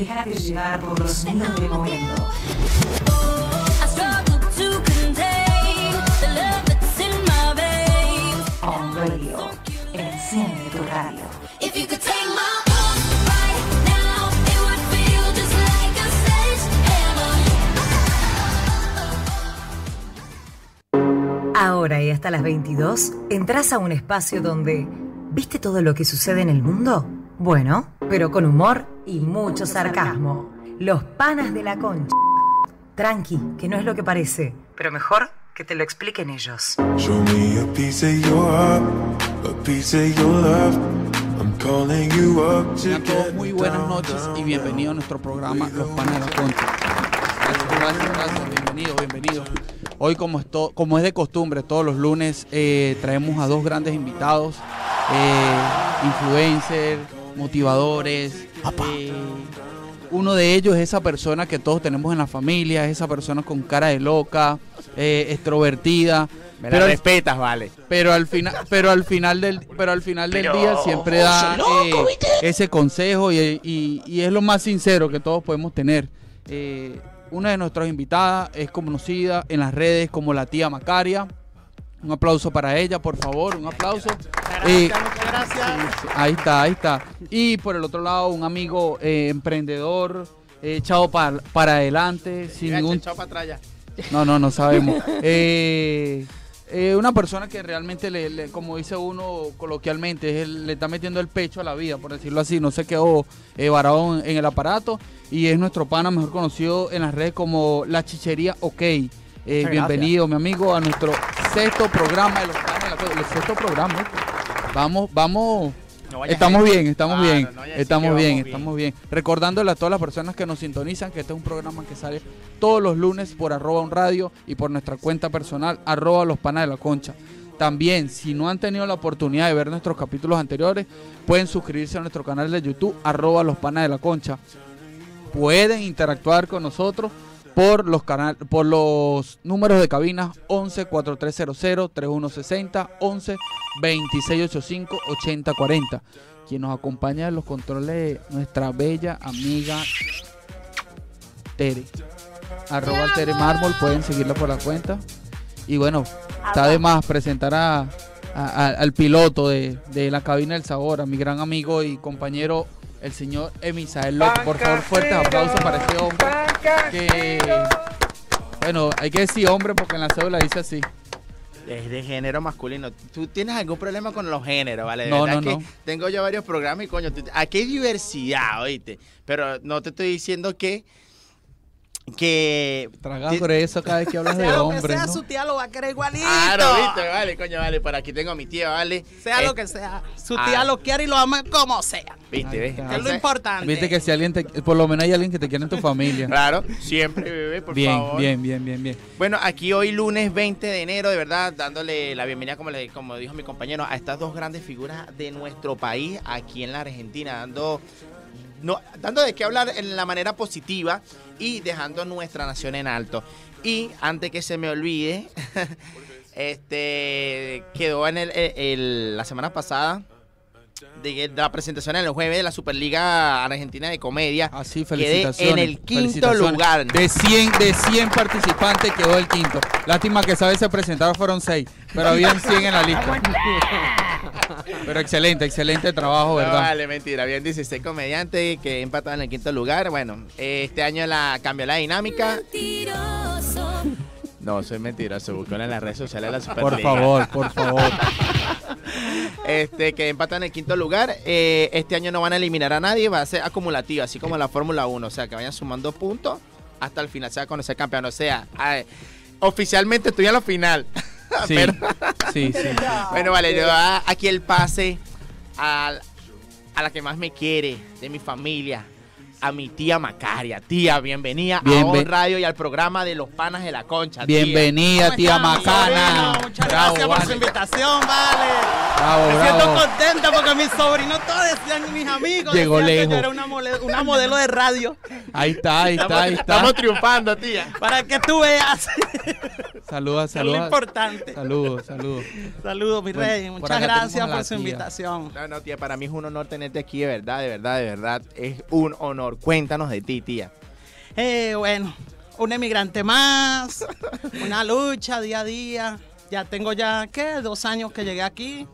Déjate llevar por los sonidos del momento. On Radio. Enciende tu radio. Ahora y hasta las 22, entras a un espacio donde... ¿Viste todo lo que sucede en el mundo? Bueno, pero con humor y mucho sarcasmo. Los panas de la concha. Tranqui, que no es lo que parece. Pero mejor que te lo expliquen ellos. Show me a piece of your heart, a piece of your love. I'm calling you up to Tengan todos muy buenas noches y bienvenidos a nuestro programa Los Panes de la Concha. Gracias, gracias, gracias. Bienvenidos, bienvenidos. Hoy, como es, to- como es de costumbre, todos los lunes eh, traemos a dos grandes invitados, eh, influencers, motivadores. eh, uno de ellos es esa persona que todos tenemos en la familia, es esa persona con cara de loca, eh, extrovertida. Me pero al- respetas, vale. pero al final pero al final del pero al final del día siempre da eh, ese consejo y, y- y es lo más sincero que todos podemos tener Eh, una de nuestras invitadas es conocida en las redes como la tía Macaria un aplauso para ella por favor un aplauso Eh, sí, ahí está ahí está y por el otro lado un amigo eh, emprendedor eh, echado para, para adelante sin ningún Echado para atrás ya. no, no, no sabemos. Eh, una persona que realmente, le, le- como dice uno coloquialmente, es el- le está metiendo el pecho a la vida, por decirlo así. No se quedó varado en, en el aparato y es nuestro pana mejor conocido en las redes como La Chichería OK. Eh, gracias. bienvenido, mi amigo, a nuestro sexto programa de los El sexto programa. ¿eh? Vamos, vamos. No Estamos bien, estamos Claro, bien, no estamos bien, vamos estamos bien. Recordándole a todas las personas que nos sintonizan que este es un programa que sale todos los lunes por arroba un radio y por nuestra cuenta personal arroba los panas de la concha. También, si no han tenido la oportunidad de ver nuestros capítulos anteriores, pueden suscribirse a nuestro canal de YouTube arroba los panas de la concha. Pueden interactuar con nosotros por los canal, por los números de cabina 11 4300 3160 11 2685 8040. Quien nos acompaña en los controles nuestra bella amiga Tere. Arroba Tere Mármol, pueden seguirla por la cuenta. Y bueno, está de más presentar a, a- a- al piloto de, de la cabina del sabor, a mi gran amigo y compañero, el señor Emisael López. Por favor, fuertes aplausos para este hombre. Que, bueno, hay que decir hombre porque en la cédula dice así. Es de género masculino. ¿Tú tienes algún problema con los géneros, vale? De No, verdad no, que no. Tengo yo varios programas y coño, aquí hay diversidad, oíste. Pero no te estoy diciendo que. Que. Traga por eso cada vez que hablas de hombre. sea, ¿no? su tía lo va a querer igualito. Claro, viste, vale, coño, vale. Por aquí tengo a mi tía, vale. Sea Eh, lo que sea, su ah. tía lo quiere y lo ama como sea. Viste, ves. es lo importante. Viste que si alguien te, por lo menos hay alguien que te quiere en tu familia. Claro, siempre, bebé, por bien, favor. bien, bien, bien, bien. Bueno, aquí hoy lunes 20 de enero, de verdad, dándole la bienvenida, como, le, como dijo mi compañero, a estas dos grandes figuras de nuestro país aquí en la Argentina, dando, no, dando de qué hablar en la manera positiva y dejando nuestra nación en alto. Y antes que se me olvide, este quedó en el, el- la semana pasada de, de la presentación en el jueves de la Superliga Argentina de Comedia. Así, Quedé felicitaciones. en el quinto lugar. De 100, de 100 participantes quedó el quinto. Lástima que esa vez se presentaron fueron 6, pero habían 100 en la lista. Pero excelente, excelente trabajo, No, ¿verdad? vale, mentira. Habían 16 comediantes que empataron en el quinto lugar. Bueno, este año la cambió la dinámica. Mentiroso. No, soy mentiroso. Buscó en las redes sociales de la Por Superliga. favor, por favor. Este, que empatan en el quinto lugar. Eh, este año no van a eliminar a nadie. Va a ser acumulativo, así como la Fórmula 1. O sea, que vayan sumando puntos hasta el final. Se va a conocer campeón. O sea, oficialmente estoy a la final. Sí, Pero- sí, sí. Bueno, vale, le doy aquí el pase a, a la que más me quiere de mi familia, a mi tía Macaria. Tía, bienvenida a Bienve- On Radio y al programa de los panas de la concha. tía. Bienvenida, ¿Cómo tía estamos, Macana. sobrino? Muchas Bravo, gracias por su invitación, vale. Bravo, Me siento contenta porque mis sobrinos todos decían, mis amigos, Llegó decían que yo era una, modelo de radio. Ahí está, ahí está, ahí está. Estamos triunfando, tía. Para que tú veas. Saluda, es lo importante. Saludos, saludos. Saludos, mi rey. Muchas gracias a por su tía. invitación. No, no, tía, para mí es un honor tenerte aquí, de verdad, de verdad, de verdad. Es un honor. Cuéntanos de ti, tía. Eh, bueno, un emigrante más, una lucha día a día. Ya tengo ya, ¿qué? Dos años que llegué aquí.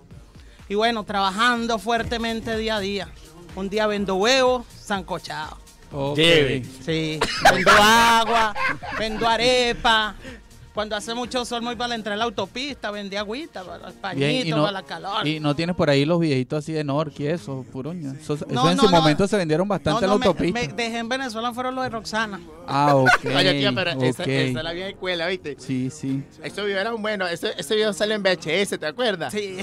Y bueno, trabajando fuertemente día a día. Un día vendo huevos, sancochado. Ok. Lleve. Sí, vendo agua, vendo arepa. Cuando hace mucho sol me voy para entrar a la autopista, vendí agüita, para el Bien, y pañito, no, para la calor. y no tienes por ahí los videitos así de Norqui, eso, puruña. Eso, eso No, en no, su no. momento se vendieron bastante en la autopista. me dejé en Venezuela fueron los de Roxana. Ah, ok. Oye, tía, pero esa, ok. esa es la vieja escuela, ¿viste? Sí, sí. Ese video era un bueno. Ese, ese video sale en VHS, ¿te acuerdas? Sí.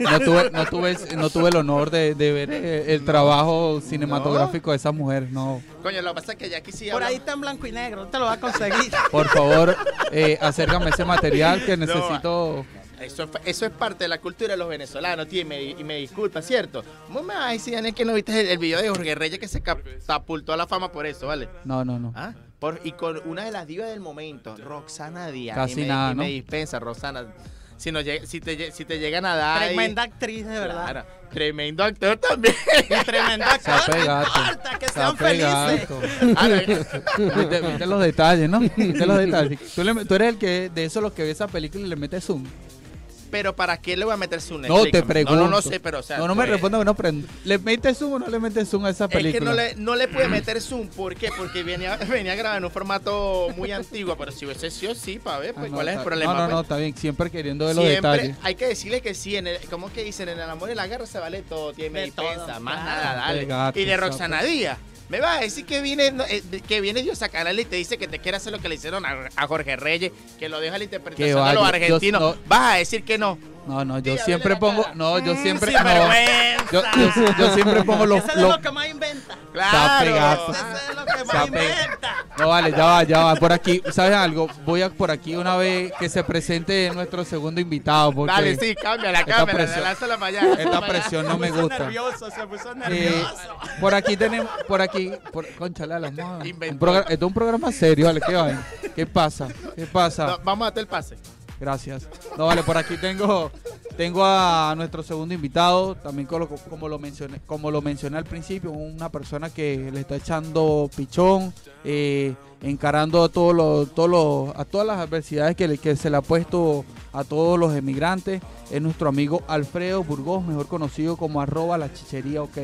No tuve, no tuve, no tuve el honor de, de ver eh, el trabajo cinematográfico de esa mujer, no. Coño, lo que pasa es que ya sí Por ahí está en blanco y negro, no te lo va a conseguir. Por favor, eh, acércame ese material que necesito. Eso, es- eso es parte de la cultura de los venezolanos, tío, y me, y me disculpa, ¿cierto? ¿Cómo me vas a decir, Daniel, que no viste el, el video de Jorge Reyes que se catapultó a la fama por eso, ¿vale? No, no, no. ¿Ah? Por, y con una de las divas del momento, Roxana Díaz. Casi y me, nada, y ¿no? me dispensa, Roxana. Si, llega- si, te, si te llegan a dar... Tremenda actriz, de verdad. Claro, tremendo actor también. Y tremenda Se. No importa, que Se sean felices. Ah, viste los detalles, ¿no? Viste los detalles. Tú, le- tú eres el que de eso los que ve esa película y le metes zoom. Pero ¿para qué le voy a meter su No, te pregunto. No, no, no sé, pero o sea... no, no me pues, responda, no prendo. ¿Le metes zoom o no le metes zoom a esa Es que película? no le, no le puede meter zoom, ¿por qué? Porque venía, venía grabado en un formato muy antiguo, pero si hubiese sido sí, para ver, Ah, pues no, cuál es el problema. No, no, pues? no, está bien. Siempre queriendo ver los Siempre detalles. hay que decirle que sí, en el, ¿cómo que dicen? En el amor y la guerra se vale todo, tiene De dispensa, todo, más claro. nada, dale. Gato, y de. Roxana Díaz. Me vas a decir que viene, eh, que viene Dios a Canal y te dice que te quiere hacer lo que le hicieron a, a Jorge Reyes, que lo deja la interpretación de los argentinos. No. Vas a decir que no. No, no, yo Tía, siempre pongo. cara. No, yo siempre. sin no. Yo, yo- yo siempre pongo los. Ese es lo que más inventa. Claro. Ese es lo que más inventa. No, vale, ya va, ya va. Por aquí, ¿sabes algo? Voy a por aquí una vez que se presente nuestro segundo invitado. Porque Dale, sí, cámbiala, cámbiala, presión- lánzala para allá. Esta presión no me Se puso gusta. nervioso, se puso Eh, nervioso. por aquí tenemos, por aquí, por, conchale a la moda. Inventó. Un programa- esto es un programa serio, ¿vale? ¿Qué va? ¿Qué pasa? ¿Qué pasa? No, vamos a darte el pase. Gracias. No, vale, por aquí tengo, tengo a nuestro segundo invitado, también como, lo mencioné, como lo mencioné al principio, una persona que le está echando pichón, eh, encarando a todos los, todos los, a todas las adversidades que, que se le ha puesto a todos los emigrantes. Es nuestro amigo Alfredo Burgos, mejor conocido como arroba la chichería, ok.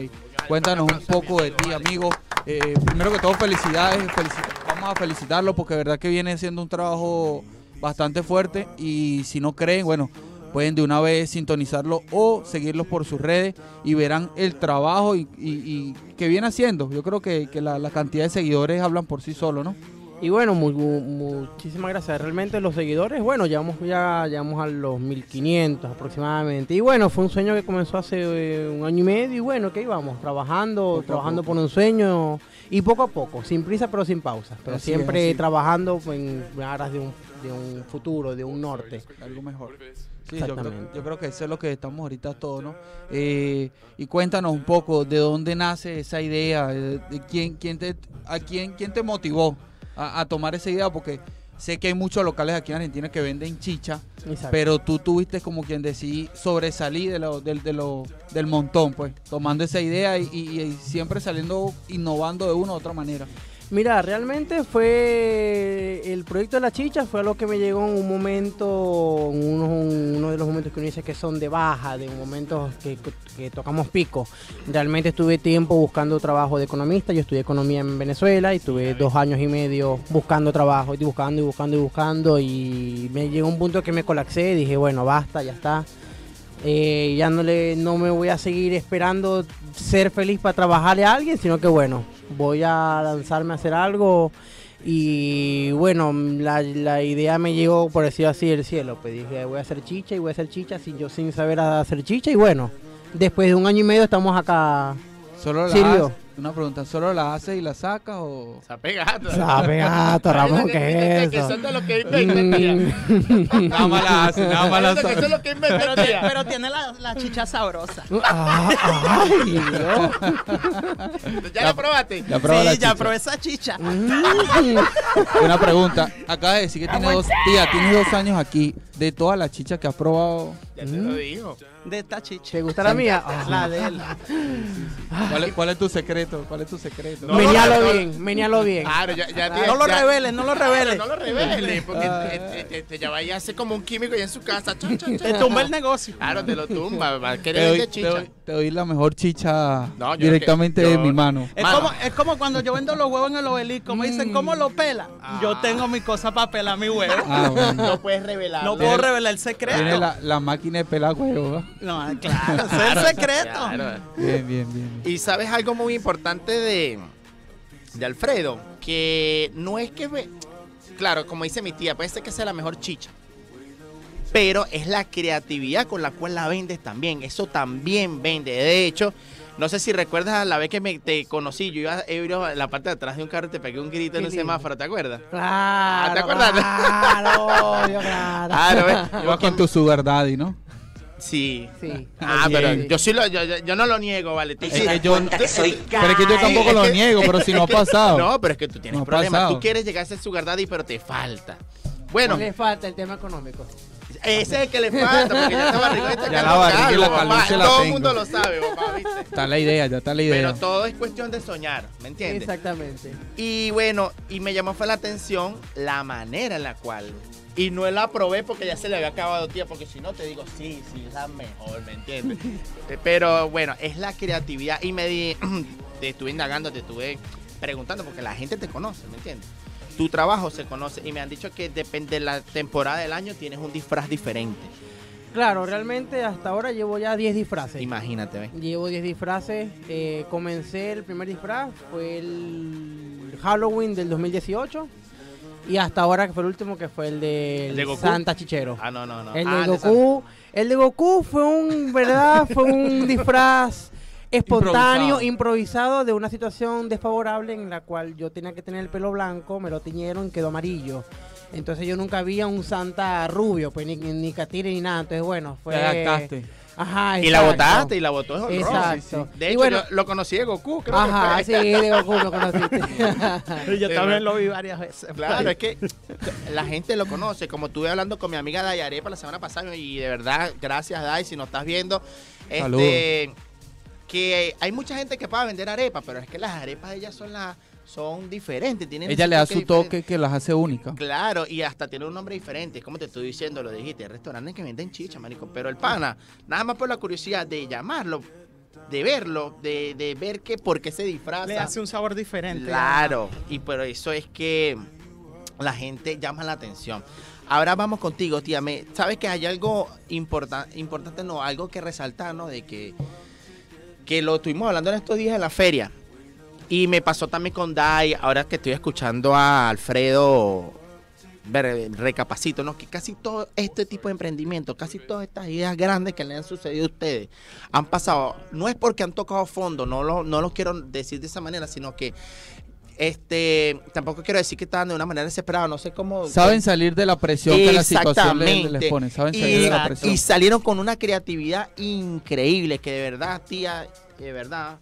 Cuéntanos un poco de ti, amigo. Eh, primero que todo, felicidades. felici- vamos a felicitarlo porque verdad que viene siendo un trabajo bastante fuerte y si no creen, bueno, pueden de una vez sintonizarlo o seguirlos por sus redes y verán el trabajo y, y- y que viene haciendo. Yo creo que, que la, la cantidad de seguidores hablan por sí solo, ¿no? Y bueno, mu- mu- muchísimas gracias. Realmente los seguidores, bueno, llegamos ya llegamos a los 1500 aproximadamente. Y bueno, fue un sueño que comenzó hace eh, un año y medio y bueno, que íbamos trabajando, Poco trabajando por un sueño y poco a poco, sin prisa pero sin pausa, pero Así siempre trabajando en aras de un, de un futuro, de un norte. Algo mejor. Sí, yo creo, Exactamente. yo creo que eso es lo que estamos ahorita todos, ¿no? Eh, y cuéntanos un poco de dónde nace esa idea, eh, de quién, quién te, a quién, quién te motivó a, a tomar esa idea, porque sé que hay muchos locales aquí en Argentina que venden chicha, Exacto. pero tú tuviste como quien decir sobresalir de lo, del, de lo- del montón, pues, tomando esa idea y, y- y siempre saliendo, innovando de una u otra manera. Mira, realmente fue el proyecto de la chicha fue algo que me llegó en un momento, en uno, uno de los momentos que uno dice que son de baja, de momentos que, que tocamos pico. Realmente estuve tiempo buscando trabajo de economista, yo estudié economía en Venezuela y tuve dos años y medio buscando trabajo, y buscando y buscando y buscando y me llegó un punto que me colapsé, dije bueno basta, ya está. Eh, ya no, le, no me voy a seguir esperando ser feliz para trabajarle a alguien, sino que bueno, voy a lanzarme a hacer algo y bueno, la, la idea me llegó por decir así del cielo, pues dije voy a hacer chicha y voy a hacer chicha sin yo sin saber hacer chicha y bueno, después de un año y medio estamos acá. Solo la. Una pregunta, ¿solo la haces y la sacas o...? Sabe gato, Ramón, ¿qué es Que eso? son de lo que inventan, tía. Mm. Nada más la haces, nada más la que sacas. eso es lo que inventan, tía. pero tiene la, la chicha sabrosa. Ah, ay, Dios. ¿Ya la probaste? Ya sí, ya probé esa chicha. Una pregunta. Acabas de decir que tiene dos... Tía, tienes dos años aquí. De todas las chichas que has probado, Ya te lo dijo. De esta chicha. ¿Te gusta la mía? Ah. La de él. ¿cuál es, cuál es tu secreto? ¿Cuál es tu secreto? No, meníalo no, no. bien, meníalo bien. Claro, ya, ya tía, No lo ya- reveles, no lo reveles. No lo reveles, porque te, te, te, te- ya vaya a ser como un químico ya en su casa. Chon, chon, chon. Te tumba el negocio. Claro, te lo tumba. Te doy, de te, chicha. doy, te doy la mejor chicha directamente que- de mi mano. Es Mano. como, es como cuando yo vendo los huevos en el obelisco. Me dicen, ¿cómo lo pela? Yo tengo mi cosa para pelar mi huevo. Ah, bueno. No puedes revelar. No puedo revelar el Tiene secreto. la, la máquina de pelar huevo. ¿va? No, claro, ese es el secreto. Bien, bien, bien. Y sabes algo muy importante de, de Alfredo, que no es que, ve- claro, como dice mi tía, puede ser que sea la mejor chicha, pero es la creatividad con la cual la vendes también, eso también vende. De hecho, no sé si recuerdas la vez que me, te conocí, yo iba en la parte de atrás de un carro y te pegué un grito en lindo. semáforo, ¿te acuerdas? Claro, ¿te acuerdas? Claro, Dios, claro. Ah, ¿no con tu sugar daddy, ¿no? Sí. Sí. Ah, pero yo sí lo, yo, yo- yo no lo niego, vale. Tú Es sí. que yo, Tú- pero es que yo tampoco lo niego, pero si no ha pasado. No, pero es que tú tienes No ha problemas. pasado. Tú quieres llegar a ser sugar daddy, pero te falta. Bueno, No le falta el tema económico. Ese es el que le falta, porque ya está barriga está Ya la barriga y la calvo, calvicie papá. la Todo el mundo lo sabe, papá, ¿viste? Está la idea, ya está la idea. Pero todo es cuestión de soñar, ¿me entiendes? Exactamente. Y bueno, y me llamó fue la atención la manera en la cual. Y no la probé porque ya se le había acabado, tía, porque si no te digo, sí, sí, es la mejor, ¿me entiendes? Pero bueno, es la creatividad. Y me di, te estuve indagando, te estuve preguntando, porque la gente te conoce, ¿me entiendes? Tu trabajo se conoce y me han dicho que depende de la temporada del año tienes un disfraz diferente. Claro, realmente hasta ahora llevo ya 10 disfraces. Imagínate, ¿ves? Llevo 10 disfraces. eh, comencé el primer disfraz, fue el Halloween del 2018. Y hasta ahora que fue el último, que fue el de, ¿El de? Santa Chichero. Ah, no, no, no. El Ah, de de Goku, el de Goku fue un, ¿verdad? Fue un disfraz espontáneo, Improvisado. improvisado. de una situación desfavorable en la cual yo tenía que tener el pelo blanco, me lo tiñeron, quedó amarillo. Entonces yo nunca había un Santa rubio, pues ni, ni catire ni nada. Entonces bueno, fue... Te adaptaste. Ajá, Y la exacto. botaste y la horror. Exacto. De Y hecho, bueno- yo lo conocí de Goku, creo Ajá, que sí, fue. de Goku lo conociste. Yo Sí, también lo vi varias veces. Claro, es que la gente lo conoce. Como estuve hablando con mi amiga Day Arepa la semana pasada y de verdad, gracias Day, si nos estás viendo, este, que hay mucha gente que puede vender arepas, pero es que las arepas de ellas son las son diferentes. Tienen Ella le da su diferente. toque que las hace únicas. Claro, y hasta tiene un nombre diferente. Como te estoy diciendo, lo dijiste, restaurantes que venden chicha, marico. Pero el pana, nada más por la curiosidad de llamarlo, de verlo, de, de ver que por qué se disfraza. Le hace un sabor diferente. Claro, y por eso es que la gente llama la atención. Ahora vamos contigo, tía. Me, Sabes que hay algo importa- importante, no, algo que resaltar, ¿no? De que, que lo estuvimos hablando en estos días en la feria. Y me pasó también con Dai, ahora que estoy escuchando a Alfredo, recapacito, ¿no? Que casi todo este tipo de emprendimiento, casi todas estas ideas grandes que le han sucedido a ustedes, han pasado, no es porque han tocado fondo, no lo, no lo quiero decir de esa manera, sino que este tampoco quiero decir que estaban de una manera desesperada, no sé cómo. Saben salir de la presión que la situación le- les, Exactamente. pone. Saben y, salir de la presión. y salieron con una creatividad increíble, que de verdad, tía, de verdad,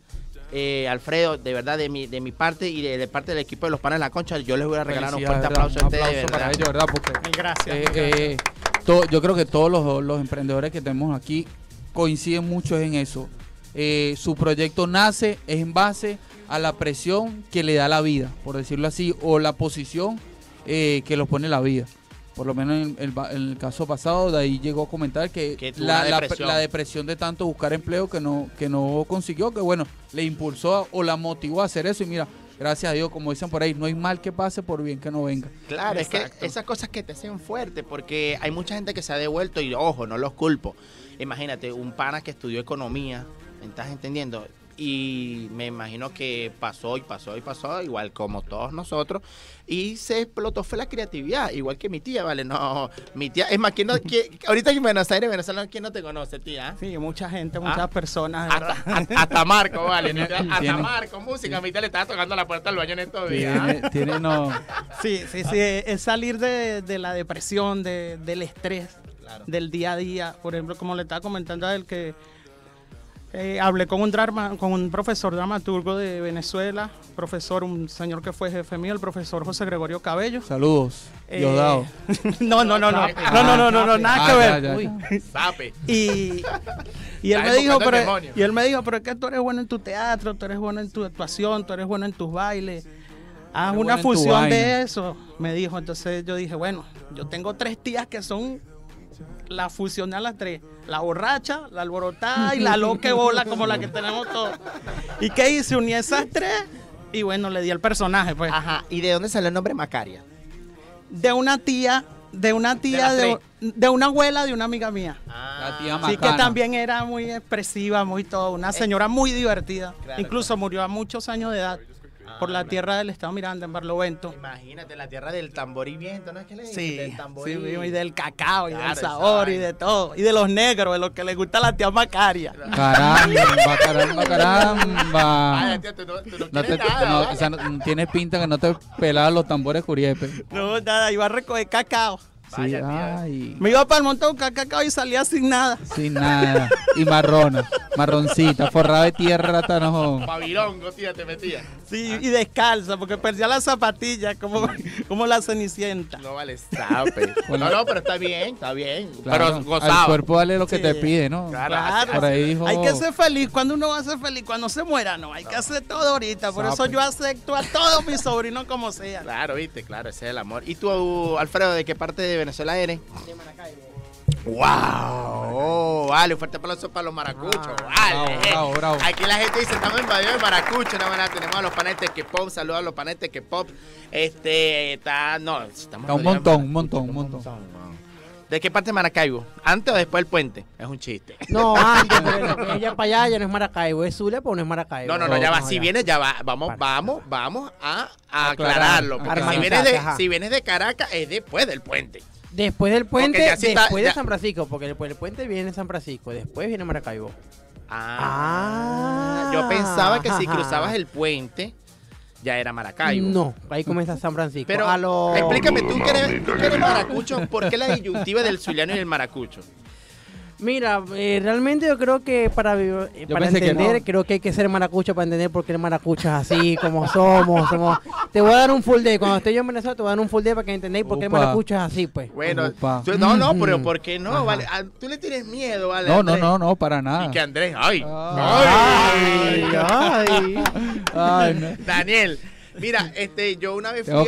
eh, Alfredo, de verdad, de mi, de mi parte y de, de parte del equipo de los panes de la concha, yo les voy a regalar un fuerte aplauso a ustedes, Un de aplauso para ellos, ¿verdad? Porque Mil gracias. Eh, eh, to- yo creo que todos los, los emprendedores que tenemos aquí coinciden mucho en eso. Eh, su proyecto nace es en base a la presión que le da la vida, por decirlo así, o la posición eh, que los pone la vida. Por lo menos en el, ba- en el caso pasado, de ahí llegó a comentar que, la, depresión. la depresión de tanto buscar empleo que no, que no consiguió, que bueno, le impulsó o la motivó a hacer eso. Y mira, gracias a Dios, como dicen por ahí, no hay mal que pase por bien que no venga. Claro, es que esas cosas que te hacen fuerte, porque hay mucha gente que se ha devuelto y ojo, no los culpo. Imagínate, un pana que estudió economía, ¿me estás entendiendo? Y me imagino que pasó y pasó y pasó, igual como todos nosotros, y se explotó fue la creatividad, igual que mi tía, ¿vale? No, mi tía, es más, ¿quién no, quién- ahorita en Buenos Aires, Venezuela, ¿quién no te conoce, tía? Sí, mucha gente, muchas Ah. personas. de Hasta, hasta- hasta Marco, vale. hasta Tiene- Marco, música. Mi tía le estaba tocando la puerta del baño en estos días. Tiene, tiene no. Sí, sí, sí, es salir de, de la depresión, de- del estrés, del día a día. Por ejemplo, como le estaba comentando a él que eh, hablé con un, drama, con un profesor dramaturgo de Venezuela, profesor, un señor que fue jefe mío, el profesor José Gregorio Cabello. Saludos. Eh, Diosdado. no, no, no, no. No, no, no, no, no nada que ver. Sape. Y, y, él me dijo, pero, y él me dijo, pero es que tú eres bueno en tu teatro, tú eres bueno en tu actuación, tú eres bueno en tus bailes. Haz una fusión de eso, me dijo. Entonces yo dije, bueno, yo tengo tres tías que son la fusión de las tres. La borracha, la alborotada y la loque bola como la que tenemos todos. ¿Y qué hice? Uní esas tres y bueno, le di el personaje, pues. Ajá. ¿Y de dónde salió el nombre Macaria? De una tía, de una tía, de, una abuela de una amiga mía. La tía Sí, que también era muy expresiva, muy todo. Una señora muy divertida. Claro, Incluso murió a muchos años de edad por la tierra del Estado Miranda, en Barlovento. Imagínate, la tierra del tambor y viento, ¿no es que le dicen? Sí, Del tambor sí, y- y del cacao, y Claro, del sabor, y de todo. Y de los negros, de lo que le gusta a la tía Macaria. Caramba, caramba, caramba. Vaya, tía, tú no, tú no No te, quieres nada, no, ¿vale? o sea, no- tienes pinta que no te pelaban los tambores curiepe. No, nada, iba a recoger cacao. Sí, ay, Me iba para el montón a buscar cacao y salía sin nada. sin nada. Y marrona, marroncita, forrada de tierra hasta no. Pavilongo, tía, te metía. Sí, y descalza, porque perdía las zapatillas como, como la cenicienta. No vale, sape. Bueno. no, no, pero está bien, está bien. Claro, pero al gozado. cuerpo dale lo que Sí. te pide, ¿no? Claro, Claro. Por ahí dijo. Hay que ser feliz. Cuando uno va a ser feliz, cuando se muera, no. Hay que hacer todo ahorita. Por eso Sape. yo acepto a todos mis sobrinos como sea. Claro, viste, claro, ese es el amor. ¿Y tú, Alfredo, de qué parte de Venezuela eres? De Maracaibo. ¡Wow! Oh, vale, un fuerte aplauso para los maracuchos. Ah, vale. bravo, bravo, bravo. Aquí la gente dice, estamos invadidos de maracucho. No, bueno, tenemos a los panetes que pop, saludos a los panetes que pop. Este, está, no, estamos Está un invadidos de montón, un montón, un montón. ¿De qué parte de Maracaibo? ¿Antes o después del puente? Es un chiste. No, antes, pero ella para allá ya no es Maracaibo, es Zulia, pero no es Maracaibo. No, no, no, ya va. No, Si ya. vienes, ya va. Vamos, Para. vamos, vamos a, a Aclarar, aclararlo. Porque si vienes, de, si vienes de Caracas, es después del puente. Después del puente, está- después ya- de San Francisco, porque después del puente viene San Francisco, después viene Maracaibo. Ah, Ah. yo pensaba que si cruzabas el puente ya era Maracaibo. No, ahí comienza San Francisco. Pero a lo... explícame, tú que, eres, tú que eres maracucho, ¿por qué la disyuntiva del zuliano y el maracucho? Mira, eh, realmente yo creo que para, eh, para que entender, no. creo que hay que ser maracucho para entender por qué el maracucho es así, como somos, somos. Te voy a dar un full day. Cuando esté yo en Venezuela, te voy a dar un full day para que entendáis por qué el maracucho es así, pues. Bueno, tú- no, no, pero Ujú. ¿por qué no? Ajá. Vale, ah, tú le tienes miedo, ¿vale? No, no, Andrés? no, no, para nada. Y que Andrés, ay, Ay, ay. Ay, no. Daniel, mira, este, yo una vez fui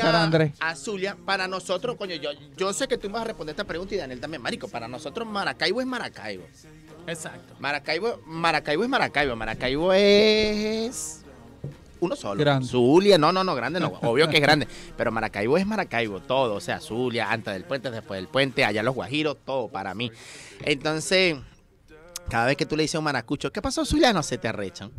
a Zulia, para nosotros, coño, yo, yo sé que tú me vas a responder esta pregunta y Daniel también, marico, para nosotros Maracaibo es Maracaibo. Exacto. Maracaibo, Maracaibo es Maracaibo, Maracaibo es uno solo. Grande. Zulia, no, no, no, grande no, obvio que es grande, pero Maracaibo es Maracaibo, todo, o sea, Zulia, antes del puente, después del puente, allá los Guajiros, todo para mí. Entonces, cada vez que tú le dices a un maracucho, ¿qué pasó Zulia? No se te arrechan.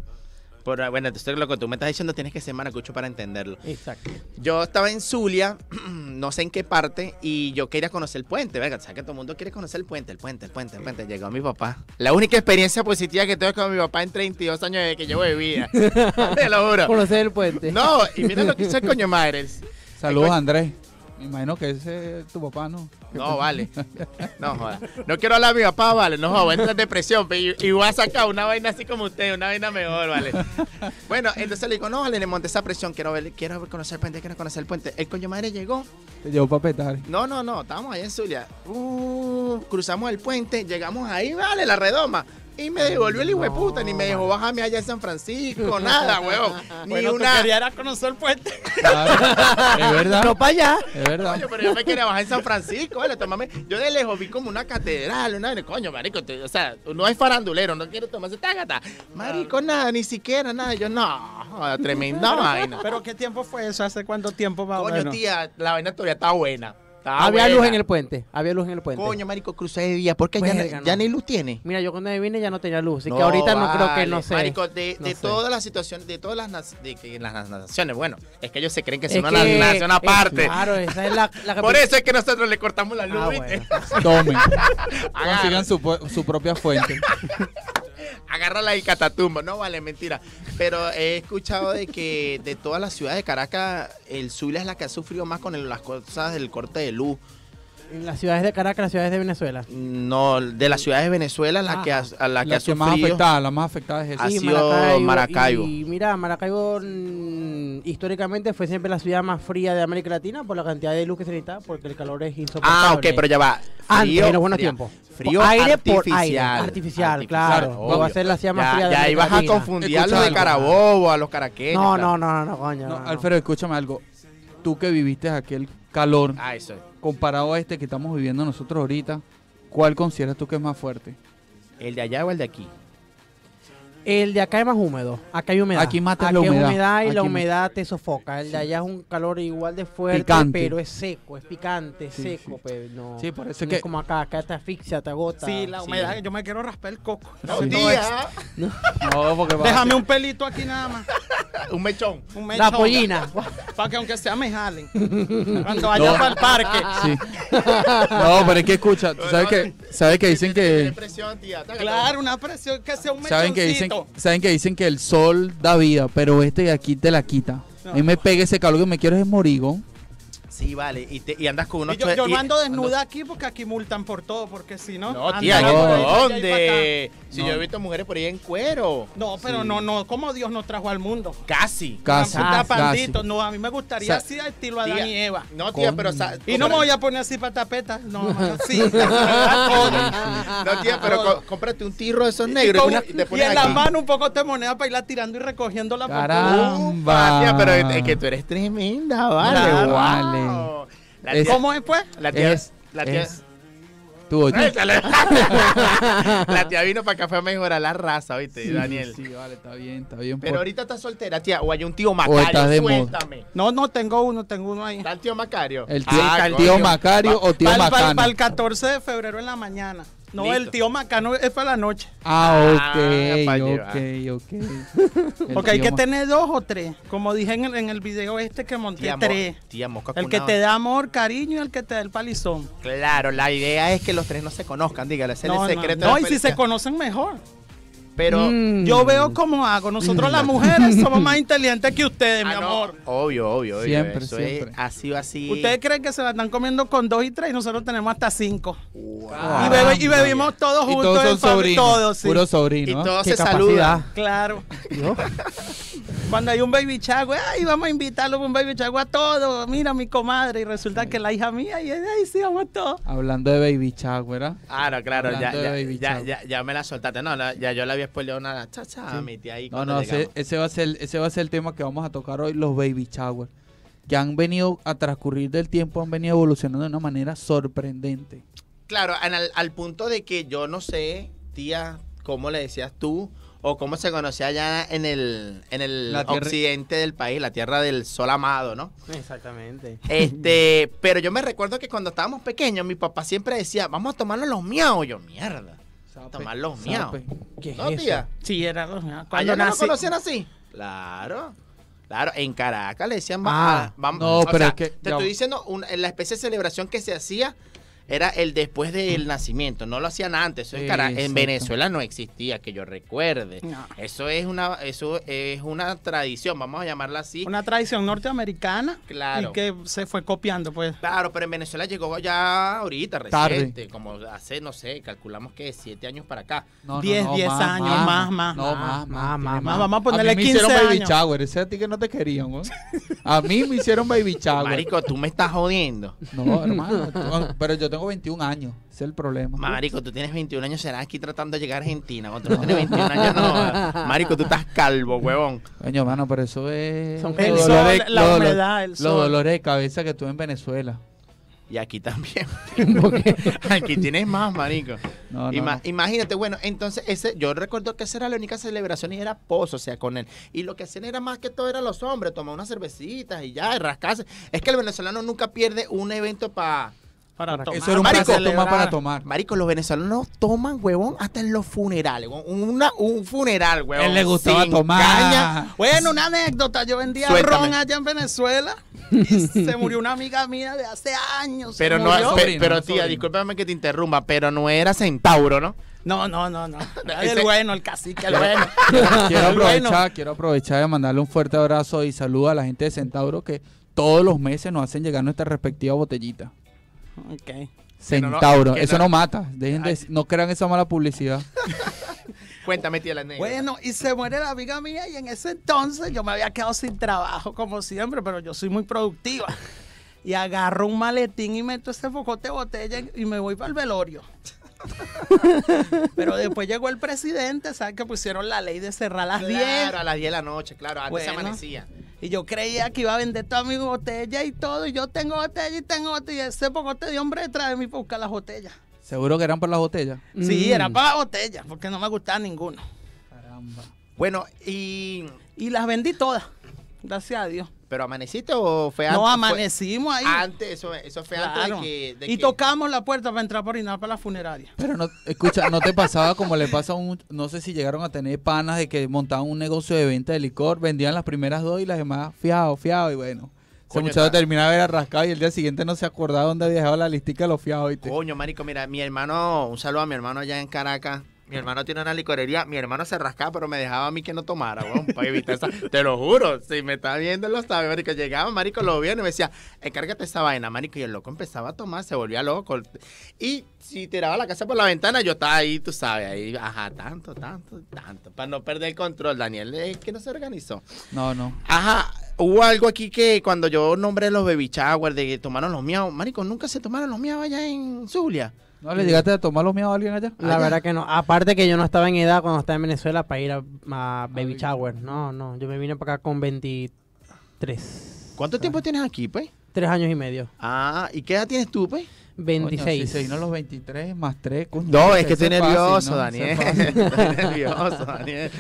Por, bueno, esto es lo que tú me estás diciendo, tienes que ser maracucho para entenderlo. Exacto. Yo estaba en Zulia, no sé en qué parte, y yo quería conocer el puente. Venga, sabes que todo el mundo quiere conocer el puente, el puente, el puente, el puente. Llegó mi papá. La única experiencia positiva que tengo con mi papá en 32 años desde que llevo de vida. Te lo juro. Conocer el puente. No, y mira lo que hizo el coño madres. Saludos, Andrés. Me imagino que ese es tu papá, ¿no? No, vale. No, joda. No quiero hablar de mi papá, vale. No, joda, voy a entrar en depresión. Y, y voy a sacar una vaina así como usted, una vaina mejor, vale. Bueno, entonces le digo, no, vale, le monté esa presión. Quiero ver, quiero conocer el puente, quiero conocer el puente. El coño madre llegó. Te llevo para petar. No, no, no, estábamos ahí en Zulia. Uh, cruzamos el puente, llegamos ahí, vale, la redoma. Y me devolvió el hijo de puta, ni me dejó bajarme allá en San Francisco, nada, huevón. Ni Bueno, una. querías era conocer el puente. Claro, es verdad. No para allá. Es verdad. Coño, pero yo me quería bajar en San Francisco, vale, tomame. Yo de lejos vi como una catedral, una coño, marico, te- o sea, no es farandulero, no quiero tomarse tágata. Marico, nada, ni siquiera nada. Yo, no, tremenda vaina. Pero ¿qué tiempo fue eso? ¿Hace cuánto tiempo más Coño, tía, la vaina todavía está buena. Está había luz en el puente. Había luz en el puente. Coño, marico, crucé de día. ¿Por qué ya, Verga, ya no. ni luz tiene? Mira, yo cuando me vine ya no tenía luz. Así que ahorita no creo que no sé. Marico, de, no de sé. todas las situaciones, de todas las, de las naciones, bueno, es que ellos se creen que son una nación es- aparte. Claro, esa es la, la Por eso es que nosotros le cortamos la luz, Ah, ¿viste? bueno. Tomen. Consigan su, su propia fuente. Agárrala y catatumba. No vale, mentira. Pero he escuchado de que de todas las ciudades de Caracas, el Zulia es la que ha sufrido más con las cosas del corte de luz. En las ciudades de Caracas, las ciudades de Venezuela. No, de las ciudades de Venezuela, la Ah. que ha, a la que ha que más sufrido. afectada, la más afectada es esa. Ha sido Maracaibo. Y mira, Maracaibo mm, históricamente fue siempre la ciudad más fría de América Latina por la cantidad de luz que se necesita, porque el calor es insoportable. Ah, ok, pero ya va. Antes, en los buenos tiempos. Frío aire por artificial. aire. Artificial, claro. obvio. Va a ser la ciudad más Ya- fría de Ya América ibas a confundir a los de. Carabobo, a los caraqueños. No, claro. no, no, no, coño. No, no, no. Alfredo, escúchame algo. Tú que viviste aquel calor Ah, eso. comparado a este que estamos viviendo nosotros ahorita, ¿cuál consideras tú que es más fuerte? ¿El de allá o el de aquí? El de acá es más húmedo. Acá hay humedad. Aquí Aquí la es humedad. humedad y la humedad te sofoca. El de allá es un calor igual de fuerte, Picante. pero es seco, es picante, Sí, seco. sí. Pero no, Sí, por eso es no que- es como acá. Acá te asfixia, te agota. Sí, la Sí. humedad, yo me quiero raspar el coco. No. No, porque Déjame un pelito aquí nada más. Un mechón. Un La mechón. pollina. Para que aunque sea me jalen. Cuando vaya No. para el parque. Sí. No, pero es que escucha, tú sabes que, sabes que dicen que, presión, tía. Claro, una presión que sea un saben que dicen, saben que dicen que el sol da vida, pero este de aquí te la quita. A mí me pega ese calor que me quiero es morir, Sí, vale. Y, te- y andas con unos Y yo, yo no ando desnuda aquí porque aquí multan por todo, porque si no. No, tía, no, ¿y por por ahí, por allá y dónde? Si No. yo he visto mujeres por ahí en cuero. No, pero no, no, como Dios nos trajo al mundo. Casi. Casi, Una casi. pandito. No, a mí me gustaría O sea, así al estilo Adán Tía, y Eva. No, tía, Con- pero. sa- Y no me voy a poner así para tapeta. No, sí. No, tía, pero cómprate un tirro de esos Y, negros con- y, te- y te y en las manos un poco de moneda para irla tirando y recogiéndola por Caramba. tía, pero es, que tú eres tremenda, vale. Claro. La Es- tía, ¿Cómo es, pues? la tía, Es- la tía, es- Tú, sale. la tía vino para fue a mejorar la raza, ¿viste, Daniel? Sí, vale, está bien, está bien. Pero por- ahorita estás soltera, tía, o hay un tío Macario, de moda. suéltame. No, no, tengo uno, tengo uno ahí. ¿Está el tío Macario? El tío, Ah, el tío. Macario o tío Para Macano. el 14 de febrero en la mañana. No, Listo. el tío Macano es para la noche. Ah, Ah, ok, pa' ok, ok. Porque hay El que tener dos o tres. Como dije en el, en el video este que monté, Tía, mo- tres. tía Mosca El que te da amor, cariño y el que te da el palizón. Claro, la idea es que los tres no se conozcan, dígale, ese es No, el no, secreto. no, de la y si se conocen mejor. Pero, Mm. Yo veo cómo hago. Nosotros las mujeres somos más inteligentes que ustedes, mi Ah, no, amor. Obvio, obvio, obvio. Siempre, eso siempre. Es, ha sido así. Ustedes creen que se la están comiendo con dos y tres y nosotros tenemos hasta cinco. Wow. y, bebe- y bebimos todos Y juntos. todos son sobrinos. Todos, sí. Puro Y sobrino. ¿eh? todos Qué se saludan. Claro. Cuando hay un baby chagua, ay, vamos a invitarlo un baby chagua a todos. Mira, mi comadre. Y resulta que la hija mía, y ay, sí, vamos todos. Hablando de Baby Chagua, ¿verdad? Ah, no, claro, ya, ya, ya, ya, ya me la soltaste. No, la- ya yo le había spoileado una chacha a mi tía ahí. No, no, ese, va a ser, ese va a ser el tema que vamos a tocar hoy, los Baby Shower. Que han venido a transcurrir del tiempo, han venido evolucionando de una manera sorprendente. Claro, en al, al punto de que yo no sé, tía, cómo le decías tú o cómo se conocía allá en el, en el La tierra- occidente del país, la tierra del sol amado, ¿no? Exactamente. Este, pero yo me recuerdo que cuando estábamos pequeños, mi papá siempre decía, vamos a tomarnos los miau. Yo, mierda. Tomar los miau. Sape. ¿Qué es ¿No, eso? tía? Sí, era cuando ¿Allá no lo nací. conocían así? Claro. Claro, en Caracas le decían, Ah, ah, vamos, no, o pero sea, es que- te ya- estoy diciendo, una- la especie de celebración que se hacía era el después del nacimiento, no lo hacían antes, eso en, Cara- en. Venezuela no existía, que yo recuerde. No. Eso es una eso es una tradición, vamos a llamarla así. Una tradición norteamericana. Claro. Y que se fue copiando, pues. Claro, pero en Venezuela llegó ya ahorita, Tarde. reciente, como hace, no sé, calculamos que siete años para acá. No, no, Diez, no, diez años, más, más. No, Más, más, más. más, tiene más, vamos a ponerle mí me 15 hicieron Baby. Shower, ese a ti que no te querían, ¿no? A mí me hicieron Baby Shower. Marico, tú me estás jodiendo. No, hermano. tú- pero yo tengo 21 años, ese es el problema. Marico, tú tienes 21 años, serás aquí tratando de llegar a Argentina. Cuando tú no tienes 21 años, no. Marico, tú estás calvo, huevón. Coño, hermano, pero eso es... Son los El El sol, dolores- la los dolores- humedad, el Los sol. dolores de cabeza que tuve en Venezuela. Y aquí también. Aquí tienes más, marico. No, no, Ima- no. Imagínate, bueno, entonces ese, yo recuerdo que esa era la única celebración y era pozo, o sea, con él. Y lo que hacían era más que todo eran los hombres, tomar unas cervecitas y ya, y rascarse. Es que el venezolano nunca pierde un evento para... Para tomar, Eso era un Marico, más para tomar. Marico, los venezolanos toman, huevón, hasta en los funerales. Una, un funeral, huevón. Él le gustaba sin tomar. caña. Bueno, una anécdota. Yo vendía Suéltame. ron allá en Venezuela y se murió una amiga mía de hace años. Pero no, Sobrino, pero tía, sobrino. discúlpame que te interrumpa, pero no era centauro, ¿no? No, no, no, no. Ese- El bueno, el cacique, el bueno. Quiero aprovechar, quiero aprovechar de mandarle un fuerte abrazo y saludo a la gente de Centauro que todos los meses nos hacen llegar nuestra respectiva botellita. Ok. No, Centauro, eso no- no mata. Dejen de, no crean esa mala publicidad. Cuéntame, tía, la negra. Bueno, y se muere la amiga mía y en ese entonces yo me había quedado sin trabajo como siempre, pero yo soy muy productiva. Y agarro un maletín y meto ese focote de botella y me voy para el velorio. pero después llegó el presidente, ¿sabes? Que pusieron la ley de cerrar a las 10. Claro, a las 10 de la noche, claro, antes se Bueno. amanecía. Y yo creía que iba a vender toda mi botella y todo. Y yo tengo botella y tengo botella. Y ese pocote de hombre detrás de mí para buscar las botellas. Seguro que eran por las botellas. Sí, Mm. era para las botellas, porque no me gustaba ninguno. Caramba. Bueno, y... Y las vendí todas, gracias a Dios. ¿Pero amaneciste o fue antes? No amanecimos ahí. Antes, eso, eso fue antes de que... de y que- tocamos la puerta para entrar por orinar para la funeraria. Pero no, escucha, ¿no te pasaba como le pasa a un, no sé si llegaron a tener panas de que montaban un negocio de venta de licor, vendían las primeras dos y las demás fiado, fiado y bueno. Ese muchacho terminaba de ver rascado y el día siguiente no se acordaba dónde había dejado la listica de los fiados. ¿viste? Coño, marico, mira, mi hermano, un saludo a mi hermano allá en Caracas. Mi hermano tiene una licorería, mi hermano se rascaba, pero me dejaba a mí que no tomara, weón, para evitar esa. Te lo juro, si me está viendo, lo sabe, marico. Llegaba, marico, lo vieron y me decía, encárgate esa vaina, marico. Y el loco empezaba a tomar, se volvía loco. Y si tiraba la casa por la ventana, yo estaba ahí, tú sabes, ahí, ajá, tanto, tanto, tanto. Para no perder el control, Daniel, es que no se organizó. No, no. Ajá, hubo algo aquí que cuando yo nombré los baby shower de que tomaron los miaos, marico, nunca se tomaron los miaos allá en Zulia. ¿No le llegaste a tomar los míos a alguien allá? La verdad que no. Aparte que yo no estaba en edad cuando estaba en Venezuela para ir a, a Baby Shower. No, no. Yo me vine para acá con 23. ¿Cuánto tiempo tienes aquí, pues? Tres años y medio. Ah, ¿y qué edad tienes tú, pues? 26. Coño, si vino los 23 más 3, coño. No, es que estoy fácil, nervioso, ¿no? Daniel. Estoy nervioso, Daniel.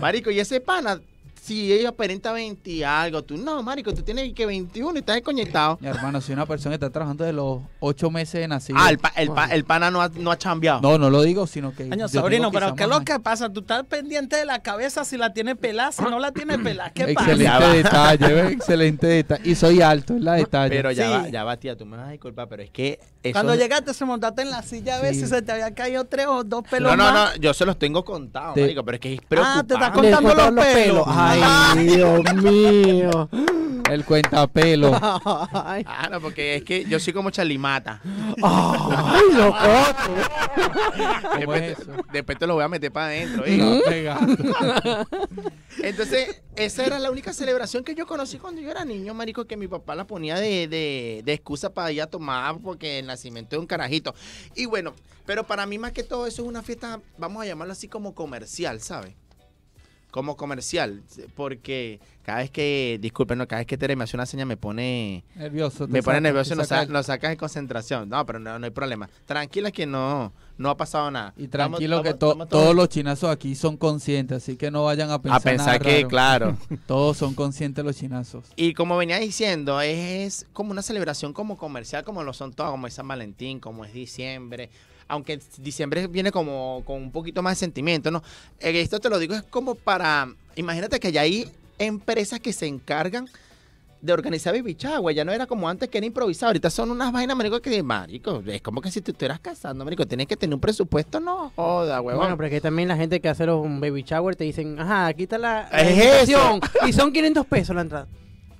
Marico, y ese pana, si ella aparenta 20 y algo, tú no, Marico, tú tienes que 21 y estás desconectado. Mi hermano, soy una persona que está trabajando de los 8 meses de nacido. Ah, el, pa- el, pa- el pana no ha, no ha chambeado. No, no lo digo, sino que. Año sobrino, pero ¿qué es lo que pasa? Tú estás pendiente de la cabeza si la tiene pelada, si no la tiene pelada. ¿Qué Excelente pasa? va. detalle, excelente detalle. Y soy alto, es la detalle. Pero ya Sí. va, ya va, tía, tú me vas a disculpar, pero es que eso... Cuando llegaste se montaste en la silla a ver Sí. si se te había caído tres o dos pelos No, no, más. no, yo se los tengo contados, Te- Marico, pero es que es Ah, te preocupante. está Le contando los pelos. Ay, Dios mío. El cuentapelo. Ay, Ah, no, porque es que yo soy como Chalimata. ay, loco. ¿Cómo es eso? Después te lo voy a meter para adentro. ¿eh? No, pegando. Entonces, esa era la única celebración que yo conocí cuando yo era niño, marico, que mi papá la ponía de, de, de excusa para ir a tomar porque el nacimiento de un carajito. Y bueno, pero para mí más que todo eso es una fiesta, vamos a llamarlo así como comercial, ¿sabes? Como comercial, porque cada vez que, disculpen, no, cada vez que Tere me hace una seña me pone, Nervioso. me pone saca, nervioso y nos, saca sa- nos saca de concentración. No, pero no, no hay problema. Tranquila que no, no ha pasado nada. Y tranquilo que to- todos todos los chinazos aquí son conscientes, así que no vayan a pensar, a pensar nada que, raro. claro. Todos son conscientes los chinazos. Y como venía diciendo, es como una celebración como comercial, como lo son todas, como es San Valentín, como es diciembre. Aunque diciembre viene como con un poquito más de sentimiento, ¿no? Eh, Esto te lo digo, es como para. Imagínate que ya hay empresas que se encargan de organizar baby shower. Ya no era como antes que era improvisado. Ahorita son unas vainas, marico, que, marico, es como que si te estuvieras casando, marico. Tienes que tener un presupuesto, no joda, huevón. Bueno, pero es que también la gente que hace un baby shower te dicen, ajá, aquí está la, la Es invitación", Y son 500 pesos la entrada.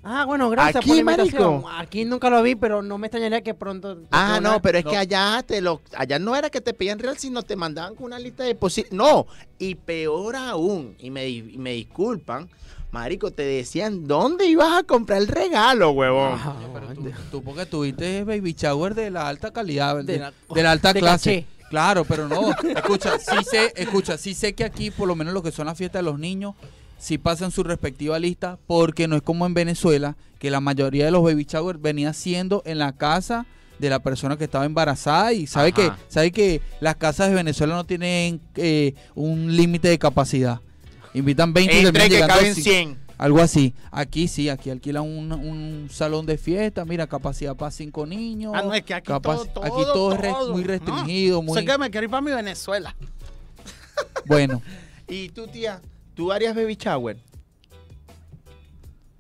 Ah, bueno, gracias Aquí, por la invitación. marico. Aquí nunca lo vi, pero no me extrañaría que pronto... Ah, no, pero es no. que allá te lo, allá no era que te pedían real, sino te mandaban con una lista de posibles. No, y peor aún, y me, y me disculpan, marico, te decían dónde ibas a comprar el regalo, huevón. Ah, Pero tú, tú porque tuviste baby shower de la alta calidad, de, De de la- la, alta de clase. caché. Claro, pero no. Escucha, sí sé, escucha, sí sé que aquí, por lo menos lo que son las fiestas de los niños, sí pasa en su respectiva lista porque no es como en Venezuela, que la mayoría de los baby shower venía siendo en la casa de la persona que estaba embarazada y sabe que sabe que las casas de Venezuela no tienen eh, un límite de capacidad. Invitan 20 y Entre que caben cin- 100. Algo así. Aquí sí, aquí alquilan un, un salón de fiesta, mira, capacidad para cinco niños. Ah, no, es que aquí capaz- todo, todo, aquí todo, es todo. muy restringido, No, muy Sé que me quiero ir para mi Venezuela. bueno. Y tú, tía, ¿tú harías baby shower?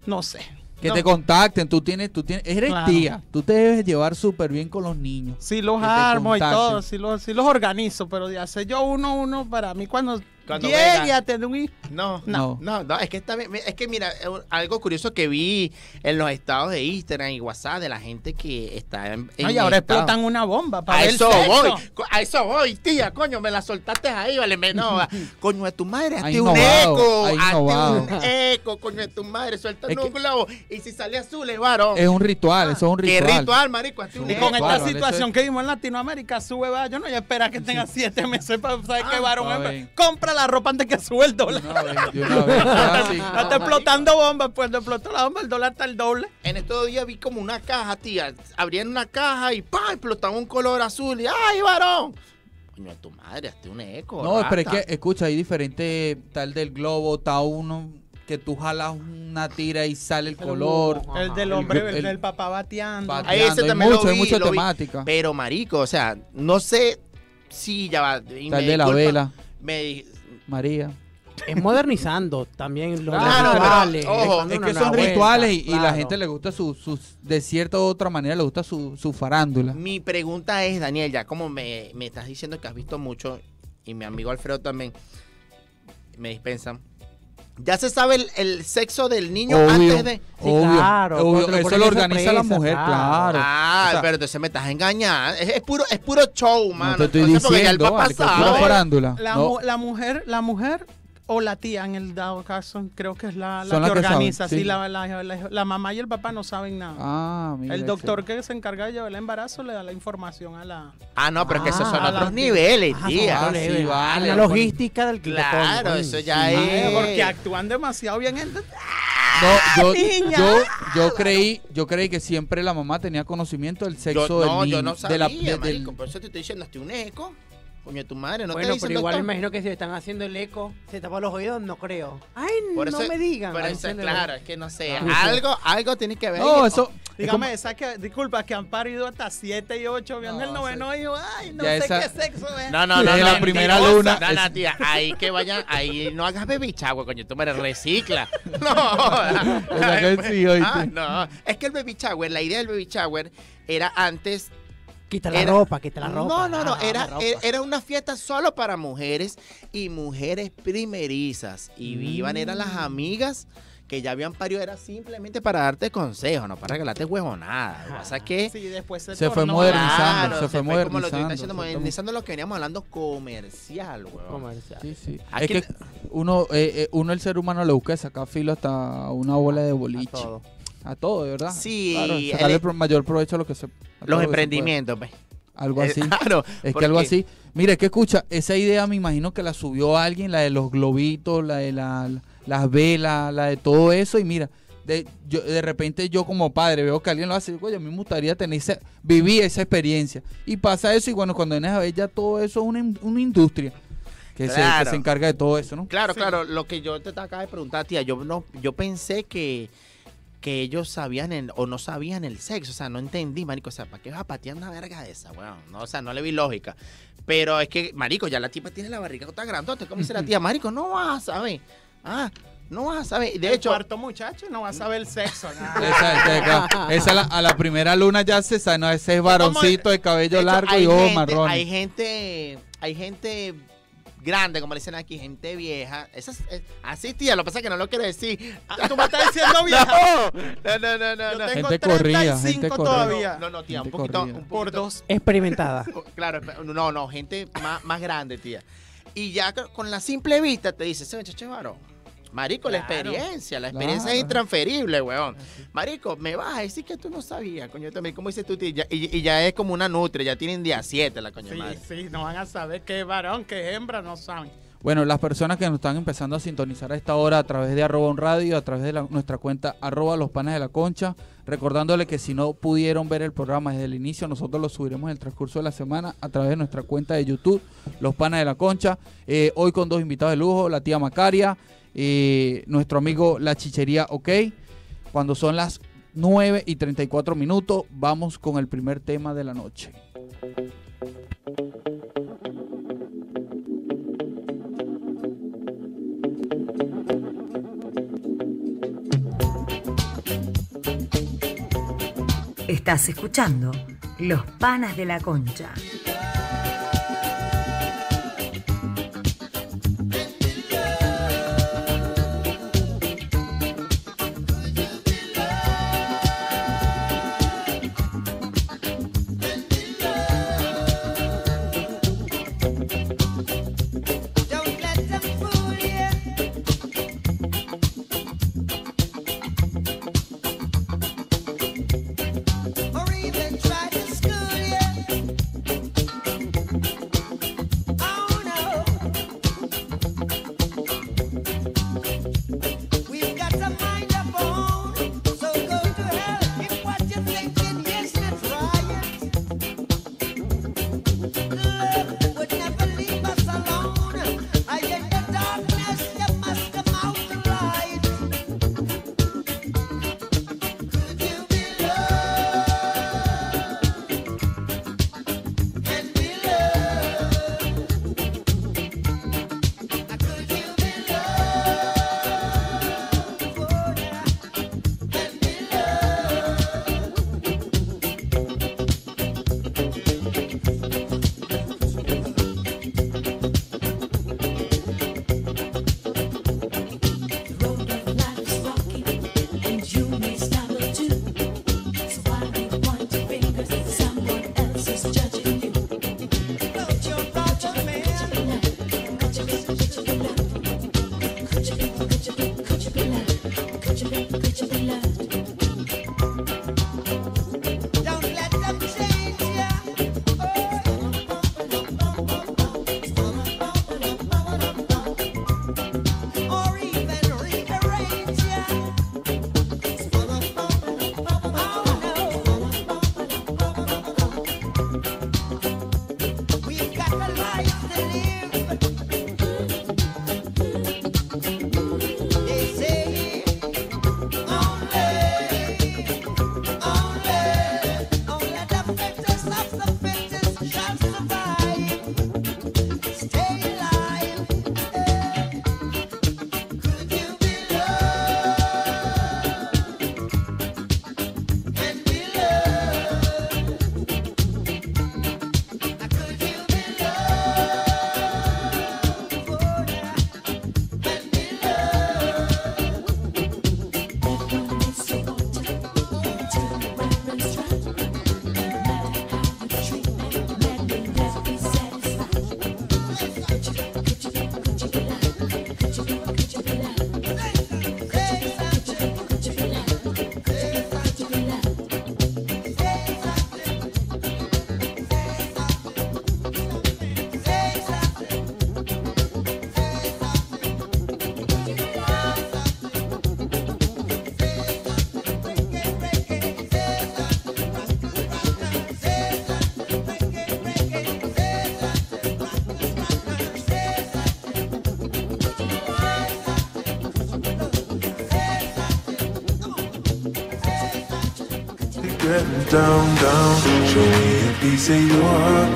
No sé. Que No. te contacten, tú tienes, tú tienes, eres Claro. tía, tú te debes llevar súper bien con los niños. Sí los armo y todo, sí los, sí los organizo, pero de hacer yo uno uno para mí cuando, Cuando llegue venga. a tener un hijo. No, No. no, no, es que está bien, es que mira, algo curioso que vi en los estados de Instagram y WhatsApp de la gente que está en, en No, y ahora estado- explotan una bomba para A ver eso sexo. voy, a eso voy, tía, coño, me la soltaste ahí, vale, me no, coño de tu madre, Ha hazte un innovado, eco, ha hazte un eco, coño de tu madre, suelta Es un que- globo, y si sale azul es varón. Es un ritual, eso es un ¿Qué ritual. ritual, marico? Hazte un con eco. Claro, esta vale, situación es- que vimos en Latinoamérica, sube, va. Yo no voy a esperar que tenga siete meses para saber Ah, qué varón a es. Compra la ropa antes que sube el De dólar. una vez, de una vez, ya, sí. No está explotando bombas, pues cuando explotó la bomba, el dólar está el doble. En estos días vi como una caja, tía. Abrían una caja y ¡pam! explotaba un color azul. Y ¡ay, varón! Coño, a tu madre, hazte un eco. No, pero es que, escucha, hay diferentes, tal del globo, está uno que tú jalas una tira y sale el color. El del El- hombre, el, el- del papá bateando. Bate- Ahí ese Hay mucho, lo hay mucha lo vi. temática. Pero, marico, o sea, no sé si ya va. me de la vela, Me, María. Es modernizando también los Claro, rituales. pero, ojo, dando Es que son vuelta, rituales y, y la gente le gusta su, sus, de cierta u otra manera le gusta su, su farándula. mi pregunta es, Daniel, ya como me, me estás diciendo que has visto mucho, y mi amigo Alfredo también, me dispensan. ¿Ya se sabe el, el sexo del niño Obvio, antes de...? Sí, obvio, claro, obvio, eso lo organiza la mujer, claro. claro. Ah, O sea, pero entonces me estás engañando. Es, es puro, es puro show, mano. no te estoy Entonces, porque ya el diciendo, papá vale, que es sabe. pura farándula. La, No, mu- la mujer, la mujer o la tía en el dado caso, creo que es la, la Son que organiza. sí. sí, la, la- la- la mamá y el papá no saben nada. Ah, mira, el doctor que se encarga de llevar el embarazo le da la información a la... Ah, no, pero es que esos son Ah, otros la- niveles, Ah, tía. son Ah, sí, vale, La lo logística del Claro, eso ya sí. es. Ah, Porque actúan demasiado bien. Entonces, No, yo, niña. yo, yo creí, yo creí que siempre la mamá tenía conocimiento del Yo, sexo no, del niño. yo no sabía, de la- de- del- marico. Por eso te estoy diciendo, hazte un eco. Coño, tu madre, no bueno, te pero igual me imagino que si le están haciendo el eco, se tapan los oídos, no creo. Ay, Por no eso- me digan. Por Ay, eso, claro, es que no sé. Ah. Algo, algo tiene que ver. No, eso. es dígame, como- esa que, disculpa, que han parido hasta 7 y 8, viendo No, el noveno hijo. Ay, no Ya sé esa- qué sexo es. No, no, no, De no. la primera luna, No, no, es- tía. Ahí que vayan, ahí no hagas baby shower, coño. Tú me recicla. No. Ah, no. Es que el baby shower, la idea del baby shower era antes Quita la Era- ropa, quita la ropa. No, no, no, Ah, era, era una fiesta solo para mujeres y mujeres primerizas. Y iban, eran las amigas que ya habían parido, era simplemente para darte consejos, no para regalarte huevonada. Lo que pasa es que... Sí, después se, Se fue modernizando, Claro, se fue como lo que modernizando, diciendo, modernizando lo que veníamos hablando comercial, weón. Comercial. Sí, sí. Aquí- Es que uno, eh, eh, uno, el ser humano, le busca sacar filo hasta una bola de boliche. A todo. A todo, de verdad. Sí, Claro, sacarle el pro- mayor provecho a lo que se. Los emprendimientos, pues. Algo Eh, así. Claro. Es que algo así. Mira, es que escucha, esa idea me imagino que la subió alguien, la de los globitos, la de la- las velas, la de todo eso. Y mira, de, yo, de repente yo como padre veo que alguien lo hace, oye, a mí me gustaría tener esa, vivir esa experiencia. Y pasa eso y bueno, cuando vienes a ver ya todo eso es una, una industria que, se, que se encarga de todo eso, ¿no? Claro, claro, lo que yo te acabo de preguntar, tía, yo no, yo pensé que, que ellos sabían el- o no sabían el sexo, o sea, no entendí, marico, o sea, ¿para qué vas a patear una verga de esa, weón? No, o sea, no le vi lógica. Pero es que, marico, ya la tipa tiene la barriga tan grandota, ¿cómo dice la tía? Marico, no vas a saber. Ah, no vas a saber. De el hecho, cuarto muchacho no va a saber el sexo. nada. Esa, esa- esa la- a la primera luna ya se sabe, no, ese es varoncito de cabello de hecho, largo y ojos gente- marrones. Hay gente, hay gente grande, como le dicen aquí, gente vieja. Esas, eh, así, tía, lo que pasa es que no lo quiero decir. Ah, Tú me estás diciendo vieja. No, no, no, no, Yo no. tengo Gente corrida, 35 gente corrida. todavía. No, no, tía, un poquito, un Por poquito- dos. Experimentada. Claro, no, no, gente más, más grande, tía. Y ya con- con la simple vista te dice, ese muchacho es varón. Marico, la experiencia, la experiencia Claro. es intransferible, weón. Marico, me vas a decir que tú no sabías, coño, también, como dices tú, tía, y ya- y, y ya es como una nutria, ya tienen día 7 la coño Sí, madre. sí, no van a saber qué es varón, qué es hembra, no saben. Bueno, las personas que nos están empezando a sintonizar a esta hora a través de arroba un radio, a través de la- nuestra cuenta arroba los panes de la concha, recordándole que si no pudieron ver el programa desde el inicio, nosotros lo subiremos en el transcurso de la semana a través de nuestra cuenta de YouTube, los panes de la concha. Eh, hoy con dos invitados de lujo, la tía Macaria, nuestro amigo La Chichería OK. Cuando son las 9 y 34 minutos, vamos con el primer tema de la noche. Estás escuchando Los Panas de la Concha. Down, down. Show me a piece of your heart,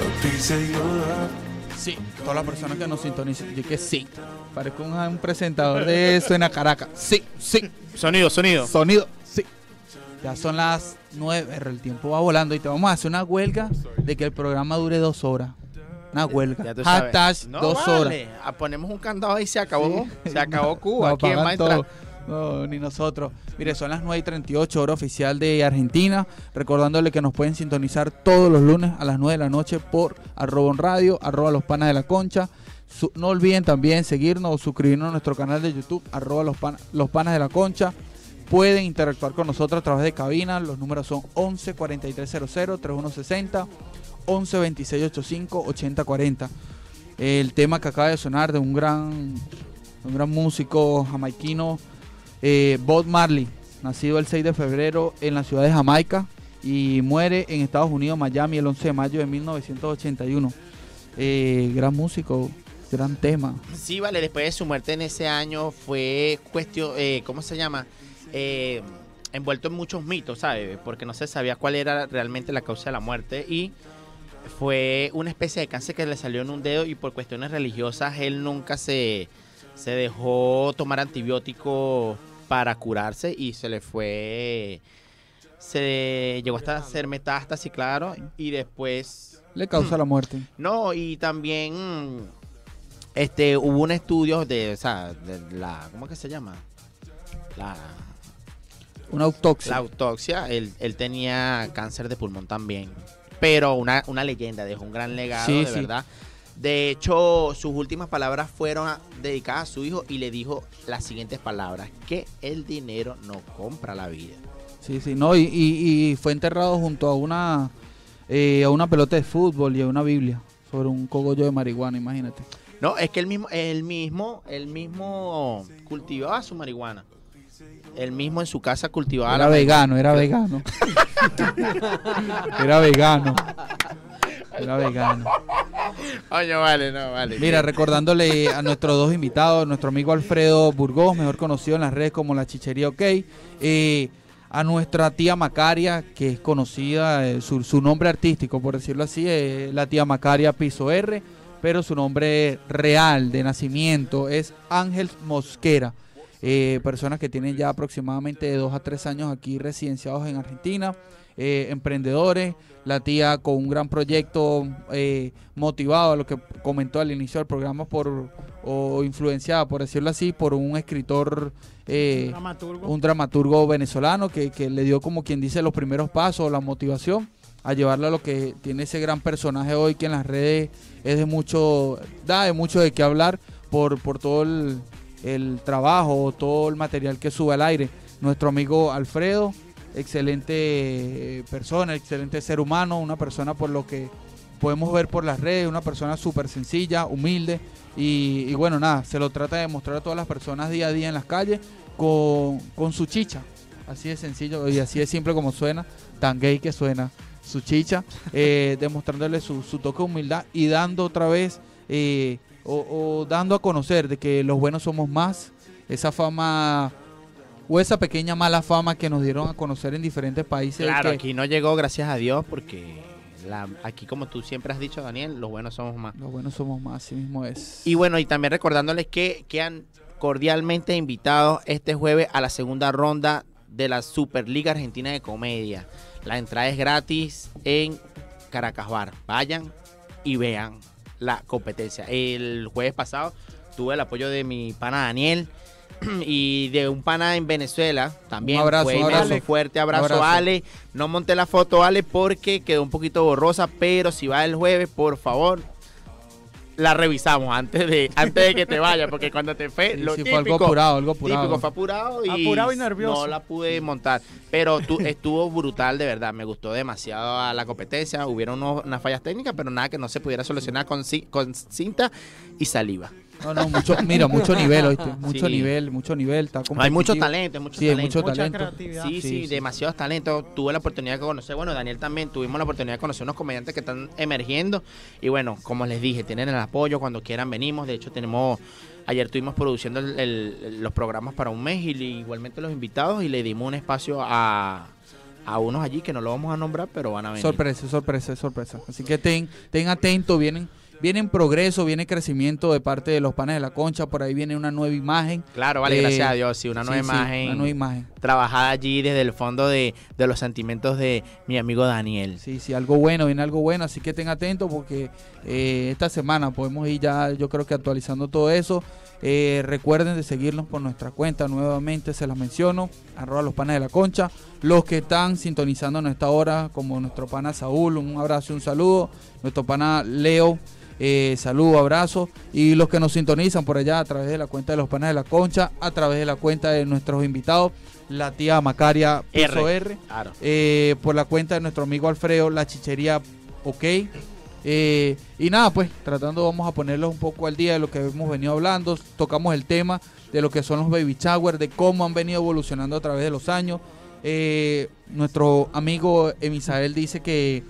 a piece of your love. Sí, todas las personas que nos sintonizan, yo que sí. Parezco un, un presentador de Suena Caracas. Sí, sí. Sonido, sonido. Sonido, sí. Ya son las nueve, el tiempo va volando y te vamos a hacer una huelga de que el programa dure dos horas. Una huelga. Ya tú sabes. Hashtag No dos horas. vale. Ah, Ponemos un candado y se acabó. Se acabó Cuba. ¿Quién va a apagan entrar? No, ni nosotros. Mire, son las 9 y 38 hora oficial de Argentina. Recordándole que nos pueden sintonizar todos los lunes a las 9 de la noche por arroba radio, arroba los panas de la concha. No olviden también seguirnos o suscribirnos a nuestro canal de YouTube, arroba los, pan- los panas de la concha. Pueden interactuar con nosotros a través de cabina. Los números son 11 4300 3160, 11 2685 8040. el tema que acaba de sonar de un gran, un gran músico jamaiquino, eh, Bob Marley, nacido el 6 de febrero en la ciudad de Jamaica y muere en Estados Unidos, Miami, el 11 de mayo de 1981. Eh, gran músico, gran tema. Sí, vale, después de su muerte en ese año fue cuestión, eh, ¿cómo se llama? Eh, envuelto en muchos mitos, ¿sabes? Porque no se sabía cuál era realmente la causa de la muerte y fue una especie de cáncer que le salió en un dedo y por cuestiones religiosas él nunca se, se dejó tomar antibiótico para curarse y se le fue, se llegó hasta hacer metástasis, claro, y después Le causa la muerte. no, y también este hubo un estudio de, o sea, de la, ¿cómo que se llama? La, Una autopsia. la autopsia, él, él tenía cáncer de pulmón también. Pero una, una leyenda, dejó un gran legado, Sí, de sí. verdad. De hecho, sus últimas palabras fueron a- dedicadas a su hijo y le dijo las siguientes palabras, que el dinero no compra la vida. Sí, sí, no, y, y- y fue enterrado junto a una, eh, a una pelota de fútbol y a una Biblia sobre un cogollo de marihuana, imagínate. No, es que él mismo, él mismo, él mismo cultivaba su marihuana. Él mismo en su casa cultivaba Era la vegano, era vegano. era vegano. Era vegano. Oye, vale, no, vale. Mira, recordándole a nuestros dos invitados, nuestro amigo Alfredo Burgos, mejor conocido en las redes como La Chichería OK, eh, a nuestra tía Macaria, que es conocida, eh, su, su nombre artístico, por decirlo así, es la tía Macaria Piso R, pero su nombre real de nacimiento es Ángel Mosquera. Eh, personas que tienen ya aproximadamente de dos a tres años aquí residenciados en Argentina, eh, emprendedores, la tía con un gran proyecto eh, motivado a lo que comentó al inicio del programa por o influenciada, por decirlo así, por un escritor, eh, Dramaturgo. un dramaturgo venezolano que, que le dio como quien dice los primeros pasos, la motivación a llevarla a lo que tiene ese gran personaje hoy que en las redes es de mucho, da de mucho de qué hablar por, por todo el, el trabajo, todo el material que sube al aire. Nuestro amigo Alfredo, excelente eh, persona, excelente ser humano, una persona por lo que podemos ver por las redes, una persona súper sencilla, humilde y, y bueno, nada, se lo trata de mostrar a todas las personas día a día en las calles con, con su chicha, así de sencillo y así de simple como suena, tan gay que suena su chicha, eh, demostrándole su, su toque de humildad y dando otra vez eh, o, o dando a conocer de que los buenos somos más, esa fama o esa pequeña mala fama que nos dieron a conocer en diferentes países. Claro, que aquí no llegó, gracias a Dios, porque la- aquí, como tú siempre has dicho, Daniel, los buenos somos más. Los buenos somos más, así mismo es. Y bueno, y también recordándoles que quedan cordialmente invitados este jueves a la segunda ronda de la Superliga Argentina de Comedia. La entrada es gratis en Caracas Bar. Vayan y vean la competencia. El jueves pasado tuve el apoyo de mi pana Daniel y de un pana en Venezuela también. Un abrazo, Fue un abrazo. fuerte abrazo, abrazo. Ale. No monté la foto Ale porque quedó un poquito borrosa, pero si va el jueves, por favor, la revisamos antes de antes de que te vaya, porque cuando te fue, Sí, lo sí, fue típico, algo apurado, algo apurado. típico, fue apurado y, Apurado y nervioso. no la pude montar, pero tú, estuvo brutal de verdad, me gustó demasiado a la competencia, hubieron unos- unas fallas técnicas, pero nada que no se pudiera solucionar con, ci- con cinta y saliva. No, no, mucho, mira, mucho nivel, ¿oíste? Mucho Sí. nivel, mucho nivel. Está Hay mucho talento, hay mucho Sí, hay talento. mucho Mucha talento. creatividad. Sí, sí, Sí, sí. demasiados talentos. Tuve la oportunidad de conocer, bueno, Daniel también, tuvimos la oportunidad de conocer unos comediantes que están emergiendo. Y bueno, como les dije, tienen el apoyo, cuando quieran venimos. De hecho, tenemos, ayer estuvimos produciendo el- el- los programas para un mes y le- igualmente los invitados y le dimos un espacio a, a unos allí que no lo vamos a nombrar, pero van a venir. Sorpresa, sorpresa, sorpresa. Así que ten, ten atento, vienen, vienen progreso, viene crecimiento de parte de los panes de la concha, por ahí viene una nueva imagen. Claro, vale, Eh, gracias a Dios, sí, una nueva sí, imagen. una nueva imagen. Trabajada allí desde el fondo de, de los sentimientos de mi amigo Daniel. Sí, sí, algo bueno, viene algo bueno, así que ten atento porque eh, esta semana podemos ir ya, yo creo que actualizando todo eso. Eh, recuerden de seguirnos por nuestra cuenta, nuevamente se las menciono, arroba los panes de la concha. Los que están sintonizando en esta hora, como nuestro pana Saúl, un abrazo y un saludo. Nuestro pana Leo, eh, saludo, abrazo. Y los que nos sintonizan por allá a través de la cuenta de los panes de la concha, a través de la cuenta de nuestros invitados, la tía Macaria Piso R. R Claro. eh, por la cuenta de nuestro amigo Alfredo, la chichería OK. Eh, y nada, pues tratando vamos a ponerlos un poco al día de lo que hemos venido hablando. Tocamos el tema de lo que son los baby shower, de cómo han venido evolucionando a través de los años. Eh, nuestro amigo Emisael dice que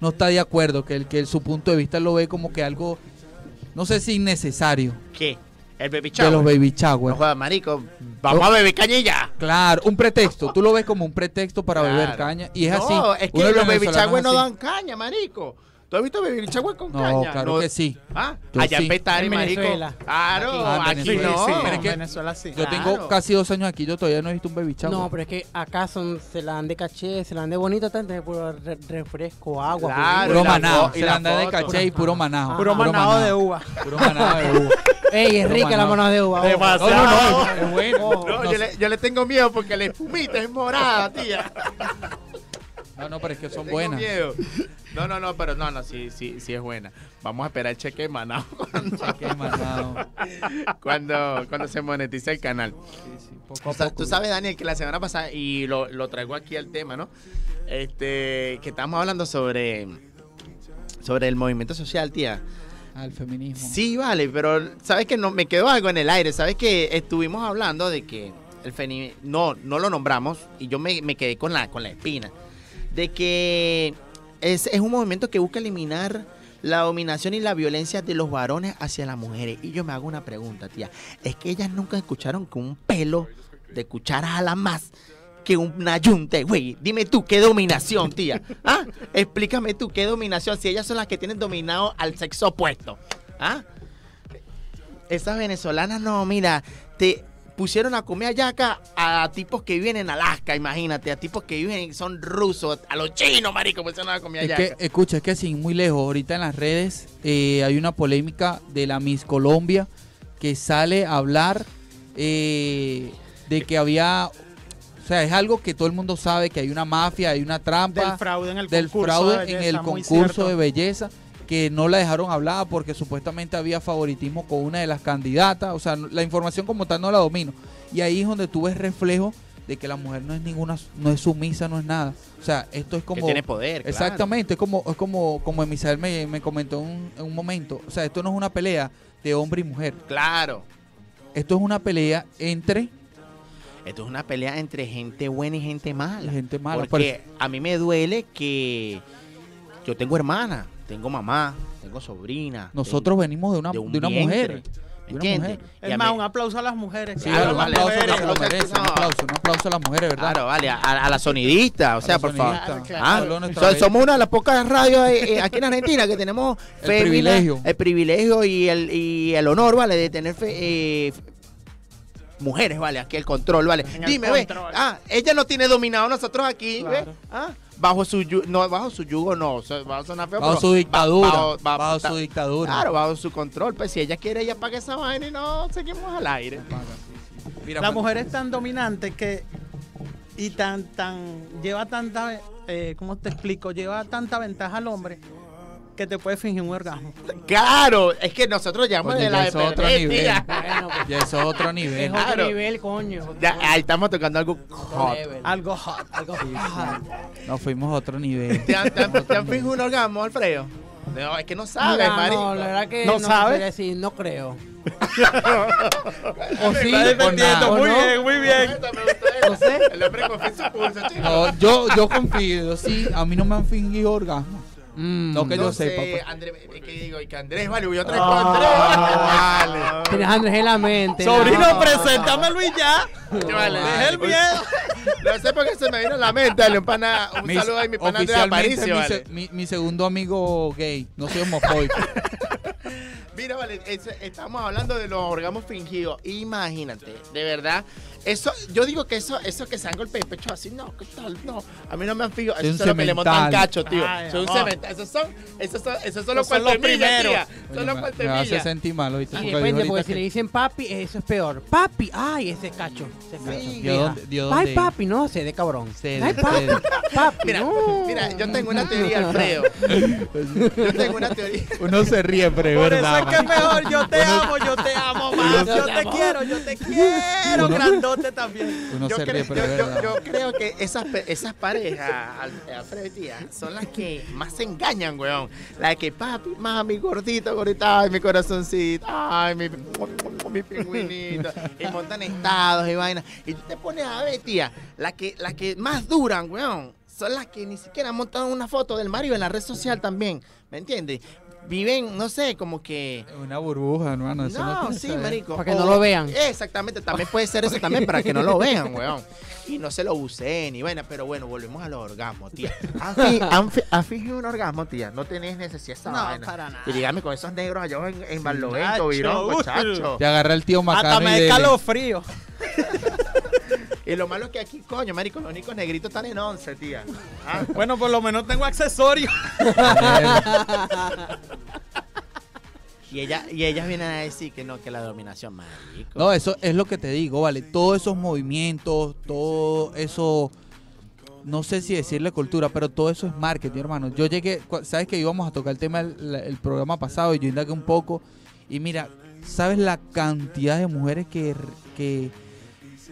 no está de acuerdo, que, el, que su punto de vista lo ve como que algo, no sé si innecesario, ¿Qué? El baby de los shower. baby No shower. jodas, marico. Vamos a beber cañilla. Claro, un pretexto. Tú lo ves como un pretexto para beber caña. Y es no, así. es que los baby shower no dan caña, marico. ¿Tú has visto baby shower con No, caña? claro que sí. ¿Ah? Yo Allá sí. en Petare, En marico. Venezuela. Claro, Ah, en aquí Venezuela. no. Sí, Pero es en Venezuela sí. Yo Claro. tengo casi dos años aquí, yo todavía no he visto un baby shower. No, pero es que acá son, se la dan de caché, se la dan de bonito, tanto de puro re- refresco, agua. Claro, puro y Se la anda de caché y puro manado. Puro manado de uva. Puro manado de uva. Ey, es rica la mano de uva. Demasiado. No, no, no, es bueno. No, No yo, le, yo le tengo miedo porque la espumita es morada, tía. No, no, pero es que son buenas. miedo. No, no, no, pero no, no, sí, sí, sí es buena. Vamos a esperar el cheque de Manao cuando, Cheque manado. cuando, cuando se monetice el canal. Sí, sí, poco a O sea, poco. tú sabes, Daniel, que la semana pasada, y lo, lo traigo aquí al tema, ¿no? Este, que estamos hablando sobre, sobre el movimiento social, tía. Al feminismo. Sí, vale, pero sabes que no me quedó algo en el aire. Sabes que estuvimos hablando de que el feminismo no no lo nombramos y yo me, me quedé con la con la espina de que es, es un movimiento que busca eliminar la dominación y la violencia de los varones hacia las mujeres. Y yo me hago una pregunta, tía. Es que ellas nunca escucharon que un pelo de cuchara a la más que una yunta, güey. Dime tú, ¿qué dominación, tía? ¿Ah? Explícame tú, ¿qué dominación? Si ellas son las que tienen dominado al sexo opuesto. ¿Ah? Esas venezolanas, no, mira, te pusieron a comer yaca a tipos que viven en Alaska, imagínate, a tipos que viven, son rusos, a los chinos, marico, pusieron a comer Es que, escucha, es que sin ir muy lejos, ahorita en las redes eh, hay una polémica de la Miss Colombia que sale a hablar eh, de que había, o sea, es algo que todo el mundo sabe, que hay una mafia, hay una trampa Del fraude en el del concurso fraude de en belleza, el muy concurso cierto. de belleza que no la dejaron hablar porque supuestamente había favoritismo con una de las candidatas, o sea, la información como tal no la domino. Y ahí es donde tú ves reflejo de que la mujer no es ninguna, no es sumisa, no es nada. O sea, esto es que como... tiene poder, claro. Exactamente, es como, es como, como Emisael me, me comentó un- en un momento. O sea, esto no es una pelea de hombre y mujer. Claro. Esto es una pelea entre Esto es una pelea entre gente buena y gente mala. gente mala. Porque a mí me duele que yo tengo hermana, tengo mamá, tengo sobrina. Nosotros venimos de una, de un de una mujer. ¿me De una entiendes? Es más, un aplauso a las mujeres. Sí, Claro, un vale, aplauso mujeres, que se lo no sé, merecen, un aplauso, un aplauso a las mujeres, ¿verdad? Claro, vale, a, a la sonidista, o sea, por favor. Ah, so- somos una de las pocas radios eh, eh, aquí en Argentina que tenemos El privilegio. el privilegio y el, y el honor, ¿vale? De tener fe- eh, mujeres, ¿vale? Aquí el control, ¿vale? En el Dime, ve. Ah, ella no tiene dominado nosotros aquí, Claro. ¿ve? Ah, bajo su yugo, no, bajo su yugo no, a sonar feo, Bajo su ba- dictadura. bajo- bajo ta- su dictadura. Claro, bajo su control, pues si ella quiere, ella paga esa vaina y no seguimos al aire. Mira, La mujer es tan dominante que y tan tan lleva tanta eh, ¿cómo te explico? Lleva tanta ventaja al hombre que te puede fingir un orgasmo. Claro, es que nosotros llegamos Oye, de ya la eso es otro nivel. Bueno, pues, Ya eso es otro es nivel. otro Claro. nivel, coño. es otro Ya, ahí estamos tocando algo hot. Algo hot. Algo Nos fuimos a otro nivel. ¿Te han, te han- te han fingido un orgasmo, Alfredo? No, es que no sabes, Mira, Mari. No, la verdad que ¿No no, sabe? sabría decir, no creo. O sí, Está defendiendo, muy ¿no? bien, muy bien. No sé. El hombre confía su pulso, chico. No, yo, yo confío, sí, a mí no me han fingido orgasmo. Mm. No que No yo sé, sepa. pues. Andrés, que digo, y que Andrés, vale, yo traigo a Andrés. vale. Tienes a Andrés en la mente. Sobrino, no. preséntamelo y ya. Vale. Deja el miedo. No sé por qué se me vino a la mente. Dale un, pana, un Mi- saludo a mi pana Andrés Aparicio. mi, Vale. se- mi, mi segundo amigo gay, no soy homofóbico. Mira, vale, estamos hablando de los orgasmos fingidos. Imagínate, de verdad. Eso, yo digo que eso, eso que se dan golpes de pecho así, no, ¿qué tal? No, a mí no me han. Es Eso es lo que le montan cacho, tío. Ay, son un. Esos son, esos son, esos son los Esos son los cuartemillas, primeros. Son los me, me hace sentir mal, ¿oíste? Y Porque depende, porque si le dicen papi, eso es peor. Papi, ay, ese es cacho. Ese es cacho. Sí. ¿Dio dónde- dio Ay, papi, no, sé de cabrón. Sé de- Ay, papi, papi, Mira, no. mira, yo tengo una teoría, Alfredo. Yo tengo una teoría. Uno se ríe, pero es Por eso es que mejor. Yo te amo, yo te amo más. Yo te quiero, yo te quiero, grandote. Bigote también. Uno yo, se creo, ríe, pero es yo- yo- verdad. yo creo que esas, esas parejas, Al- Alfredo y tía, son las que más se engañan, weón. La que, papi, mami, gordito, gordita, ay, mi corazoncito, ay, mi, mi pingüinito. y montan estados y vainas. Y tú te pones a ver, tía, las que, las que más duran, weón, son las que ni siquiera montan una foto del marido en la red social también, ¿me entiendes? Viven, no sé, como que... Una burbuja, hermano. eso No, que sí, saber. marico. Para que no lo vean. Exactamente, también puede ser eso también para que no lo vean, weón. Y no se lo usen y bueno, pero bueno, volvemos a los orgasmos, tía. ¿Han, fi- han fi- han fingido un orgasmo, tía? No tenés necesidad de esa No, vaina. para nada. Y dígame con esos negros allá en, en Barlovento, Virón, muchacho. Te agarra el tío Hasta Macano y me dele. escalofrío. Y lo malo es que aquí, coño, marico, los únicos negritos están en 11, tía. Ah, Bueno, por lo menos tengo accesorios. Y, ella, y ellas vienen a decir que no, que la dominación, marico. No, eso es lo que te digo, vale. Todos esos movimientos, todo eso, no sé si decirle cultura, pero todo eso es marketing, hermano. Yo llegué, sabes que íbamos a tocar el tema el, el programa pasado y yo indagué un poco y mira, sabes la cantidad de mujeres que, que,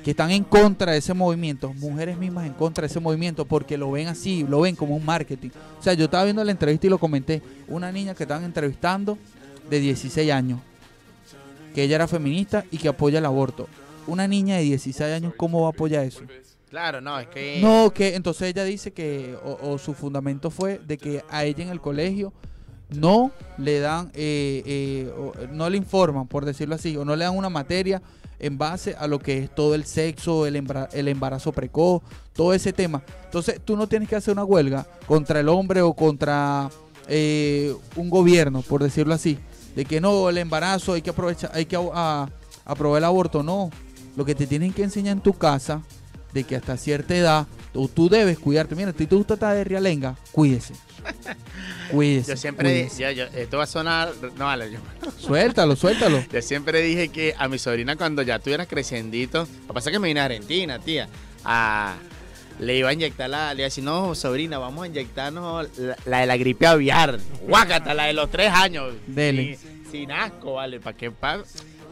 que están en contra de ese movimiento, mujeres mismas en contra de ese movimiento porque lo ven así, lo ven como un marketing. O sea, yo estaba viendo la entrevista y lo comenté, una niña que estaban entrevistando de 16 años que ella era feminista y que apoya el aborto. Una niña de 16 años, ¿cómo va a apoyar eso? Claro, no, es que... No, que entonces ella dice que, o, o su fundamento fue de que a ella en el colegio no le dan, eh, eh, no le informan, por decirlo así, o no le dan una materia en base a lo que es todo el sexo, el, embarazo precoz, todo ese tema. Entonces tú no tienes que hacer una huelga contra el hombre o contra eh, un gobierno, por decirlo así, de que no, el embarazo hay que aprovechar, hay que aprobar el aborto, no. Lo que te tienen que enseñar en tu casa, de que hasta cierta edad, tú, tú debes cuidarte. Mira, si tú estar de realenga, cuídese. Cuídese. Yo siempre, cuídese. yo, yo- esto va a sonar, no vale, yo, Suéltalo, suéltalo. yo siempre dije que a mi sobrina cuando ya tuviera creciendito, lo que pasa es que me vine a Argentina, tía, a- le iba a inyectar la, le iba a decir, no, sobrina, vamos a inyectarnos la, la de la gripe aviar, guácata, la de los tres años. Dele. Sin, sin asco, vale, para que, pa-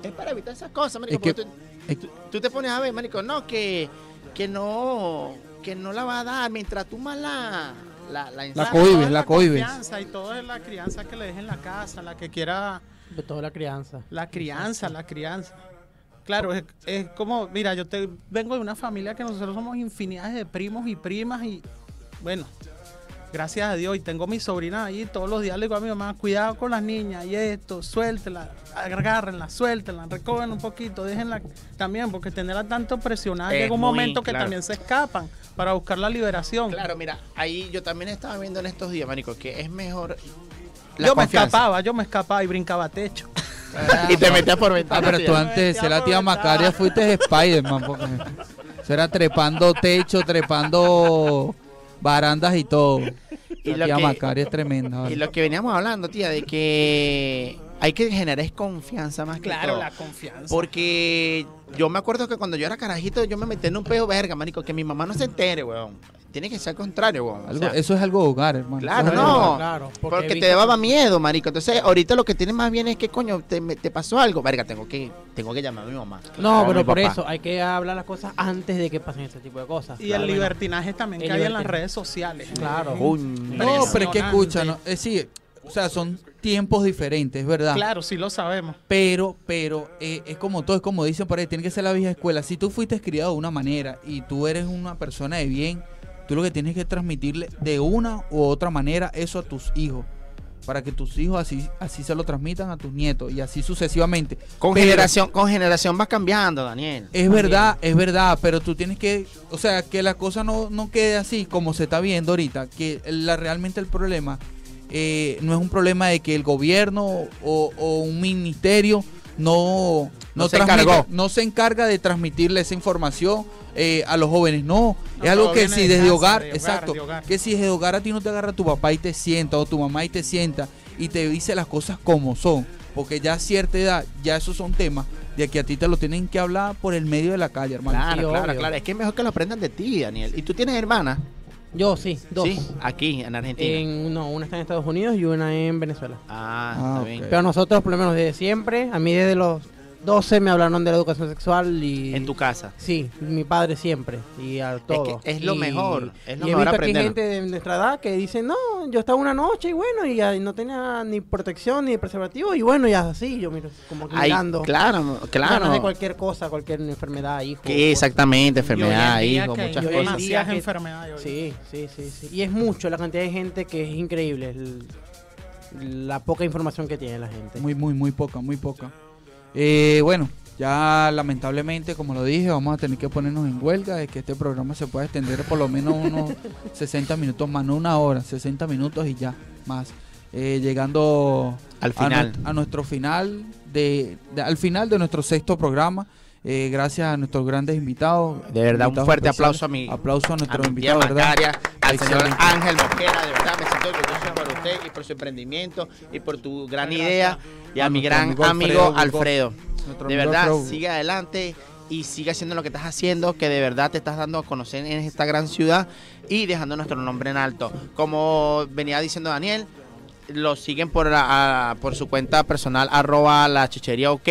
es para evitar esas cosas, marico, Es que- porque tú- es- tú, tú te pones a ver, marico, no, que, que no, que no la va a dar mientras tú más la, la, la, ensayas. cohibes, es la cohibes. Y todo es la crianza que le dejen en la casa, la que quiera De toda la crianza. La crianza, la crianza. Claro, es, es como, mira, yo te vengo de una familia que nosotros somos infinidades de primos y primas y bueno, gracias a Dios y tengo mi sobrina ahí, todos los días le digo a mi mamá, cuidado con las niñas y esto, suéltela, agárrenla, suéltenla, recogen un poquito, déjenla también, porque tenerla tanto presionada Es llega un muy, momento que claro. también se escapan para buscar la liberación. Claro, mira, ahí yo también estaba viendo en estos días, marico, que es mejor la yo me escapaba, yo me escapaba y brincaba techo. y te metías por Ah, ventana. pero tía. tú antes de ser la tía Macaria fuiste de Spider-Man. porque Eso era trepando techo, trepando barandas y todo. Y la lo tía que- Macaria es tremenda. Y lo que veníamos hablando, tía, de que hay que generar es confianza más que Claro, la confianza. Porque yo me acuerdo que cuando yo era carajito, yo me metí en un pedo verga, marico, que mi mamá no se entere, weón. Tiene que ser al contrario, weón. O Algo- sea, eso es algo hogar, hermano. Claro, no. hogar. Claro, porque te evita- daba miedo, marico. Entonces, ahorita lo que tienes más bien es que, coño, te, pasó algo. Verga, tengo que, tengo que llamar a mi mamá. No, pero por papá. eso hay que hablar las cosas antes de que pasen ese tipo de cosas. Y Claro, el bueno. libertinaje también El que hay en las redes sociales. Claro. No, pero es que escucha, ¿no? Es sí, o sea, son tiempos diferentes, es verdad. Claro, sí lo sabemos. Pero, pero, eh, es como todo, es como dicen por ahí, tiene que ser la vieja escuela. Si tú fuiste criado de una manera y tú eres una persona de bien, tú lo que tienes que transmitirle de una u otra manera eso a tus hijos. Para que tus hijos así, así se lo transmitan a tus nietos y así sucesivamente. Con Pero- generación, con generación va cambiando, Daniel. Es verdad, es verdad, pero tú tienes que, o sea, que la cosa no, no quede así como se está viendo ahorita, que la, realmente el problema eh, no es un problema de que el gobierno o, o un ministerio no, No se transmite- no se encarga de transmitirle esa información eh, a los jóvenes, no, No, es algo que si de desde casa, hogar, de hogar, exacto, de hogar. que si desde hogar a ti no te agarra tu papá y te sienta o tu mamá y te sienta y te dice las cosas como son, porque ya a cierta edad, ya esos son temas de que a ti te lo tienen que hablar por el medio de la calle, hermano. Claro, Sí, claro, obvio. claro. Es que es mejor que lo aprendan de ti, Daniel. ¿Y tú tienes hermanas? Yo sí, dos. Sí, aquí, en Argentina. En, no, una está en Estados Unidos y una en Venezuela. Ah, Ah, está bien. Pero nosotros, por lo menos desde siempre, a mí desde los 12 me hablaron de la educación sexual y... En tu casa. Sí, mi padre siempre y a todo. es lo Y- mejor, es lo y he mejor aquí aprenderlo. gente de nuestra edad que dice, no, yo estaba una noche y bueno, y, ah, y no tenía ni protección ni preservativo y bueno, ya así, yo miro como que Ay, mirando. claro, claro. De cualquier cosa, cualquier enfermedad, hijo. Que exactamente, enfermedad, hijo, que muchas cosas. que-. Sí, sí, sí, sí. Y es mucho la cantidad de gente que es increíble. el- la poca información que tiene la gente. Muy, muy, muy poca, muy poca. Eh, bueno, ya lamentablemente, como lo dije, vamos a tener que ponernos en huelga de que este programa se pueda extender por lo menos unos 60 minutos más, no una hora, 60 minutos y ya, más. Eh, llegando Al a, final. a nuestro final de, de- al final de nuestro sexto programa. Eh, gracias a nuestros grandes invitados. De verdad, un fuerte especiales. aplauso a mi, aplauso a a nuestro tía invitado, ¿verdad? Al señor. Ángel Mosquera, de verdad me siento orgulloso usted y por su emprendimiento y por tu gran idea y a, A mi gran amigo amigo Alfredo De verdad, Alfredo. sigue adelante y sigue haciendo lo que estás haciendo, que de verdad te estás dando a conocer en esta gran ciudad y dejando nuestro nombre en alto. Como venía diciendo Daniel, lo siguen por, a- por su cuenta personal, arroba la chichería ok.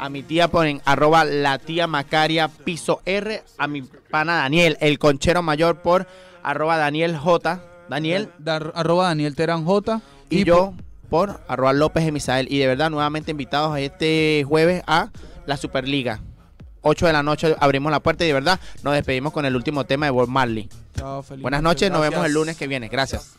A mi tía ponen arroba la tía Macaria piso R. A mi pana Daniel, el conchero mayor por arroba Daniel J. Daniel Dar- arroba Daniel Terán J. y, yo por arroba López Emisael. Y de verdad, nuevamente invitados este jueves a la Superliga. 8 de la noche abrimos la puerta y de verdad nos despedimos con el último tema de Bob Marley. Chao, Buenas noche, noches, nos vemos el lunes que viene. Gracias.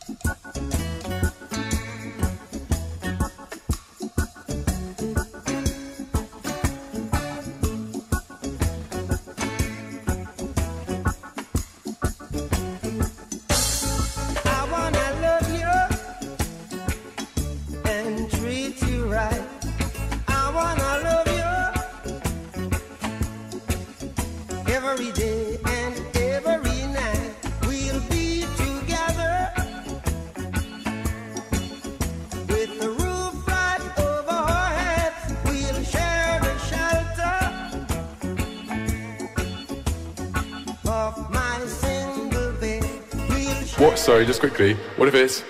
Sorry, just quickly. What if it's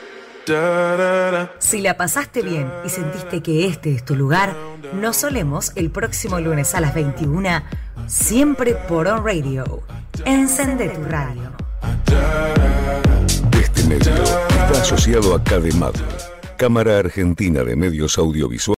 da da da? Si la pasaste bien y sentiste que este es tu lugar, nos solemos el próximo lunes a las 21, siempre por On Radio. Encende tu radio. Este medio está asociado a CADEMAD, Cámara Argentina de Medios Audiovisuales.